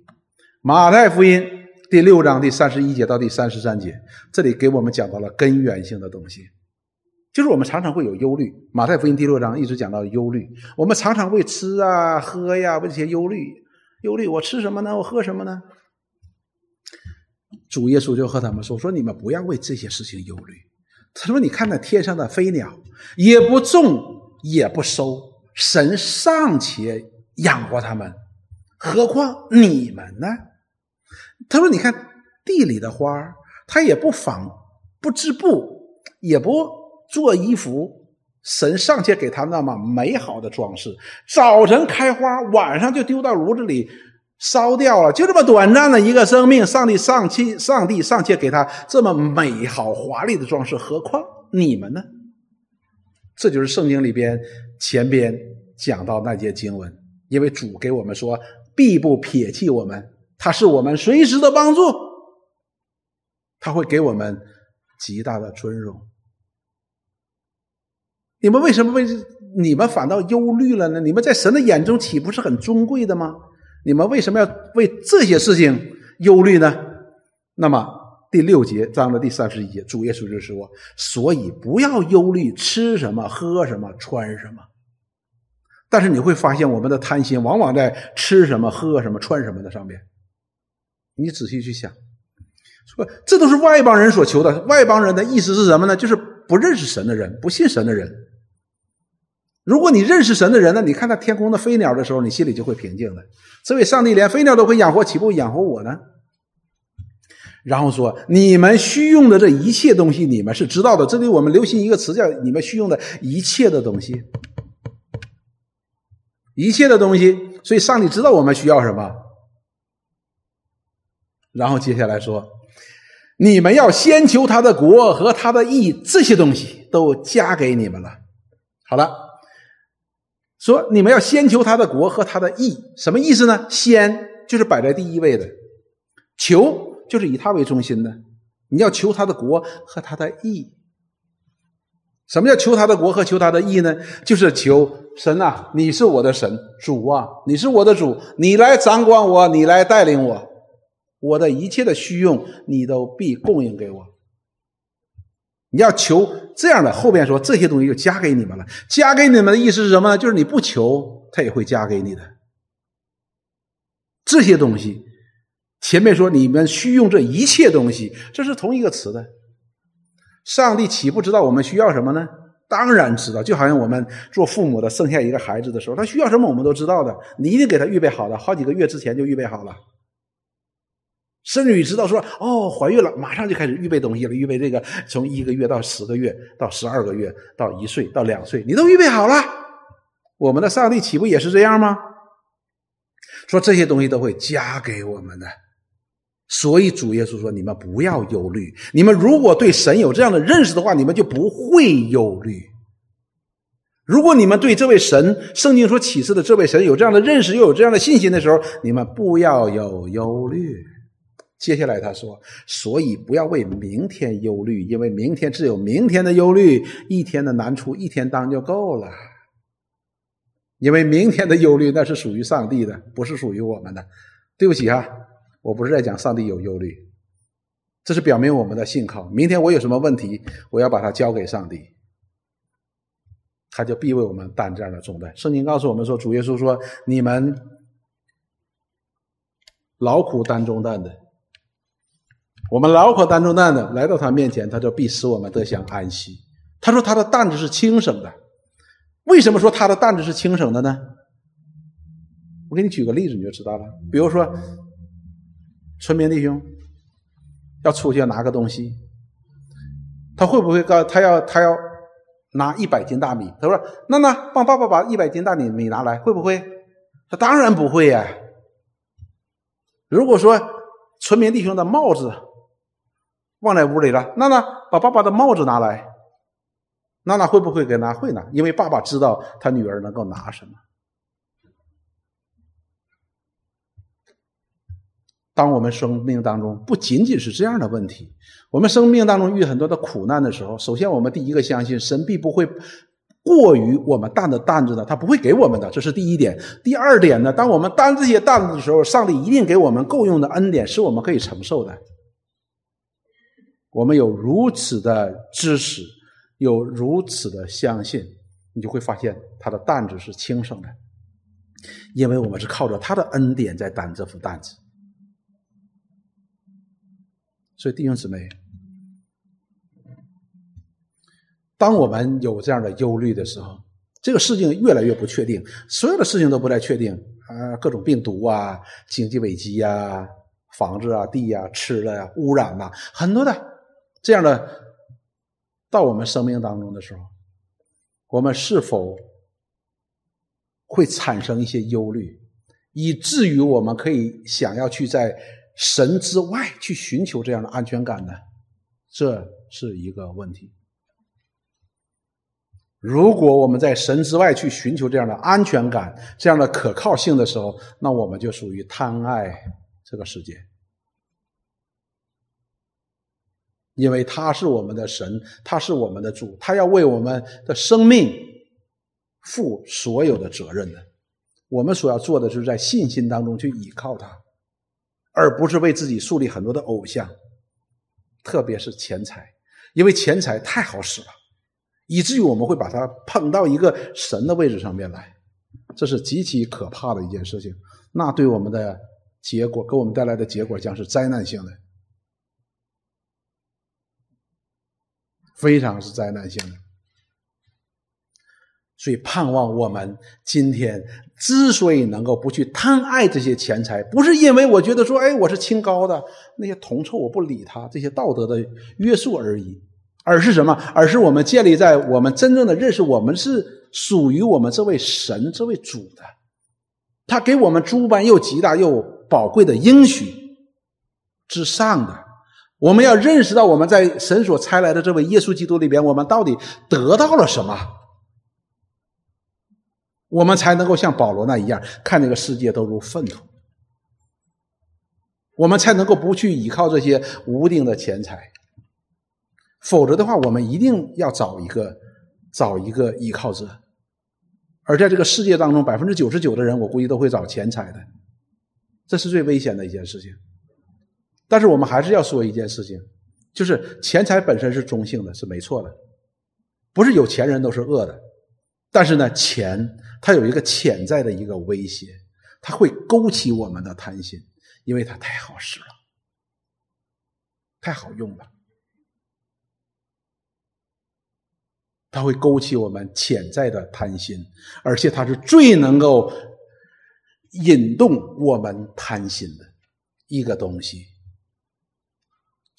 Speaker 1: 马太福音第六章第三十一节到第三十三节，这里给我们讲到了根源性的东西，就是我们常常会有忧虑。马太福音第六章一直讲到忧虑，我们常常为吃啊、喝呀为这些忧虑，忧虑我吃什么呢？我喝什么呢？主耶稣就和他们说：“说你们不要为这些事情忧虑。”他说：“你看那天上的飞鸟，也不种也不收，神尚且养活他们，何况你们呢？”他说：“你看地里的花它也不纺不织布，也不做衣服。神尚且给他那么美好的装饰，早晨开花，晚上就丢到炉子里烧掉了。就这么短暂的一个生命，上帝尚且上帝尚且给他这么美好华丽的装饰，何况你们呢？这就是圣经里边前边讲到那节经文，因为主给我们说，必不撇弃我们。”他是我们随时的帮助，他会给我们极大的尊荣。你们为什么为你们反倒忧虑了呢？你们在神的眼中岂不是很尊贵的吗？你们为什么要为这些事情忧虑呢？那么第六节章的第三十一节，主耶稣就说：“所以不要忧虑吃什么、喝什么、穿什么。”但是你会发现，我们的贪心往往在吃什么、喝什么、穿什么的上面。你仔细去想，说这都是外邦人所求的。外邦人的意思是什么呢？就是不认识神的人，不信神的人。如果你认识神的人呢，你看到天空的飞鸟的时候，你心里就会平静的。这位上帝连飞鸟都会养活，岂不养活我呢？然后说，你们需用的这一切东西，你们是知道的。这里我们流行一个词叫“你们需用的一切的东西”，一切的东西。所以上帝知道我们需要什么。然后接下来说，你们要先求他的国和他的义，这些东西都加给你们了。好了，说你们要先求他的国和他的义，什么意思呢？先就是摆在第一位的，求就是以他为中心的。你要求他的国和他的义。什么叫求他的国和求他的义呢？就是求神啊，你是我的神，主啊，你是我的主，你来掌管我，你来带领我。我的一切的需用，你都必供应给我。你要求这样的，后边说这些东西就加给你们了。加给你们的意思是什么呢？就是你不求，他也会加给你的。这些东西，前面说你们需用这一切东西，这是同一个词的。上帝岂不知道我们需要什么呢？当然知道。就好像我们做父母的生下一个孩子的时候，他需要什么，我们都知道的。你一定给他预备好了，好几个月之前就预备好了。甚至于知道说哦，怀孕了，马上就开始预备东西了，预备这个从一个月到十个月，到十二个月，到一岁，到两岁，你都预备好了。我们的上帝岂不也是这样吗？说这些东西都会加给我们的，所以主耶稣说：“你们不要忧虑。你们如果对神有这样的认识的话，你们就不会忧虑。如果你们对这位神，圣经所启示的这位神有这样的认识，又有这样的信心的时候，你们不要有忧虑。”接下来他说：“所以不要为明天忧虑，因为明天只有明天的忧虑，一天的难处一天当就够了。因为明天的忧虑那是属于上帝的，不是属于我们的。对不起啊，我不是在讲上帝有忧虑，这是表明我们的信靠。明天我有什么问题，我要把它交给上帝，他就必为我们担这样的重担。圣经告诉我们说，主耶稣说：你们劳苦担重担的。”我们劳苦担重担的来到他面前，他就必使我们得享安息。他说他的担子是轻省的。为什么说他的担子是轻省的呢？我给你举个例子，你就知道了。比如说，村民弟兄要出去要拿个东西，他会不会告他要他要拿一百斤大米？他说：“那那帮爸爸把一百斤大米米拿来，会不会？”他当然不会呀。如果说村民弟兄的帽子，忘在屋里了。娜娜，把爸爸的帽子拿来。娜娜会不会给拿？会拿，因为爸爸知道他女儿能够拿什么。当我们生命当中不仅仅是这样的问题，我们生命当中遇很多的苦难的时候，首先我们第一个相信神必不会过于我们担的担子的，他不会给我们的，这是第一点。第二点呢，当我们担这些担子的时候，上帝一定给我们够用的恩典，是我们可以承受的。我们有如此的知识，有如此的相信，你就会发现他的担子是轻省的，因为我们是靠着他的恩典在担这副担子。所以弟兄姊妹，当我们有这样的忧虑的时候，这个事情越来越不确定，所有的事情都不太确定啊，各种病毒啊，经济危机呀，房子啊，地呀，吃了呀，污染呐，很多的。这样的到我们生命当中的时候，我们是否会产生一些忧虑，以至于我们可以想要去在神之外去寻求这样的安全感呢？这是一个问题。如果我们在神之外去寻求这样的安全感、这样的可靠性的时候，那我们就属于贪爱这个世界。因为他是我们的神，他是我们的主，他要为我们的生命负所有的责任的。我们所要做的，就是在信心当中去依靠他，而不是为自己树立很多的偶像，特别是钱财，因为钱财太好使了，以至于我们会把它捧到一个神的位置上面来，这是极其可怕的一件事情。那对我们的结果，给我们带来的结果将是灾难性的。非常是灾难性的，所以盼望我们今天之所以能够不去贪爱这些钱财，不是因为我觉得说，哎，我是清高的，那些铜臭我不理他，这些道德的约束而已，而是什么？而是我们建立在我们真正的认识，我们是属于我们这位神、这位主的，他给我们诸般又极大又宝贵的应许之上的。我们要认识到，我们在神所差来的这位耶稣基督里边，我们到底得到了什么？我们才能够像保罗那一样，看这个世界都如粪土。我们才能够不去依靠这些无定的钱财。否则的话，我们一定要找一个找一个依靠者。而在这个世界当中，百分之九十九的人，我估计都会找钱财的。这是最危险的一件事情。但是我们还是要说一件事情，就是钱财本身是中性的，是没错的，不是有钱人都是恶的。但是呢，钱它有一个潜在的一个威胁，它会勾起我们的贪心，因为它太好使了，太好用了，它会勾起我们潜在的贪心，而且它是最能够引动我们贪心的一个东西。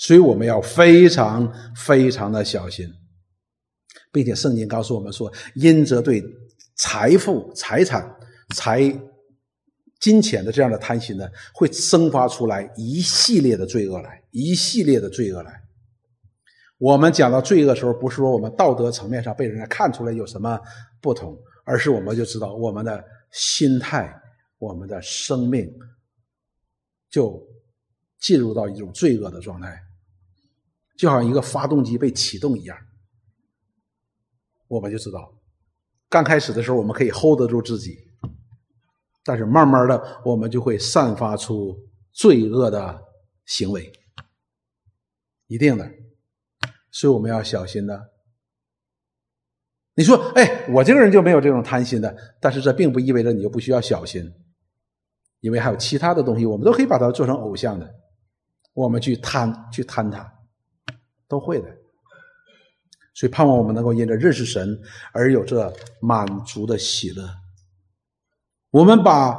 Speaker 1: 所以我们要非常非常的小心，并且圣经告诉我们说，因着对财富、财产、财、金钱的这样的贪心呢，会生发出来一系列的罪恶来，一系列的罪恶来。我们讲到罪恶的时候，不是说我们道德层面上被人家看出来有什么不同，而是我们就知道我们的心态、我们的生命就进入到一种罪恶的状态。就好像一个发动机被启动一样，我们就知道，刚开始的时候我们可以 hold 得住自己，但是慢慢的我们就会散发出罪恶的行为，一定的，所以我们要小心的。你说，哎，我这个人就没有这种贪心的，但是这并不意味着你就不需要小心，因为还有其他的东西，我们都可以把它做成偶像的，我们去贪，去贪它。都会的，所以盼望我们能够因着认识神而有这满足的喜乐。我们把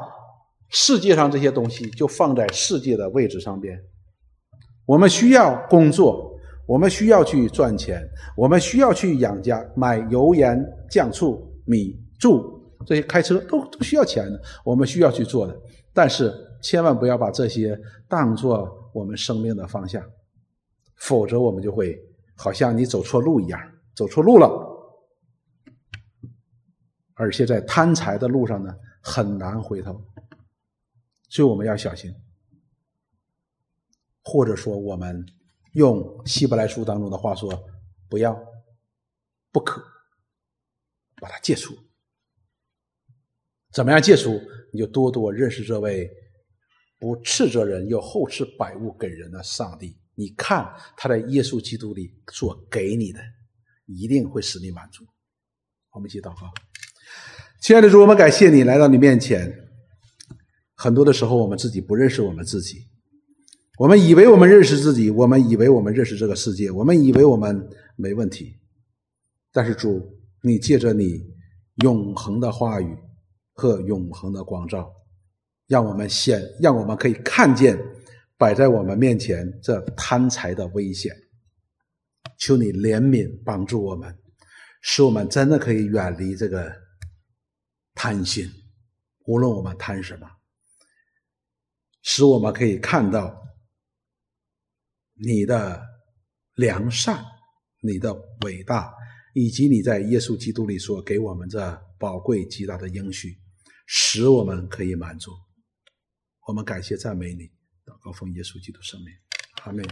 Speaker 1: 世界上这些东西就放在世界的位置上边。我们需要工作，我们需要去赚钱，我们需要去养家，买油盐酱醋米住这些开车都都需要钱的，我们需要去做的。但是千万不要把这些当做我们生命的方向。否则，我们就会好像你走错路一样，走错路了，而且在贪财的路上呢，很难回头。所以我们要小心，或者说，我们用希伯来书当中的话说，不要，不可把它戒除。怎么样戒除？你就多多认识这位不斥责人又厚赐百物给人的上帝。你看他在耶稣基督里所给你的，一定会使你满足。我们一起祷告，亲爱的主，我们感谢你来到你面前。很多的时候，我们自己不认识我们自己，我们以为我们认识自己，我们以为我们认识这个世界，我们以为我们没问题。但是主，你借着你永恒的话语和永恒的光照，让我们显，让我们可以看见。摆在我们面前这贪财的危险，求你怜悯帮助我们，使我们真的可以远离这个贪心。无论我们贪什么，使我们可以看到你的良善、你的伟大，以及你在耶稣基督里所给我们这宝贵极大的应许，使我们可以满足。我们感谢赞美你。祷告奉耶稣基督圣名，阿门。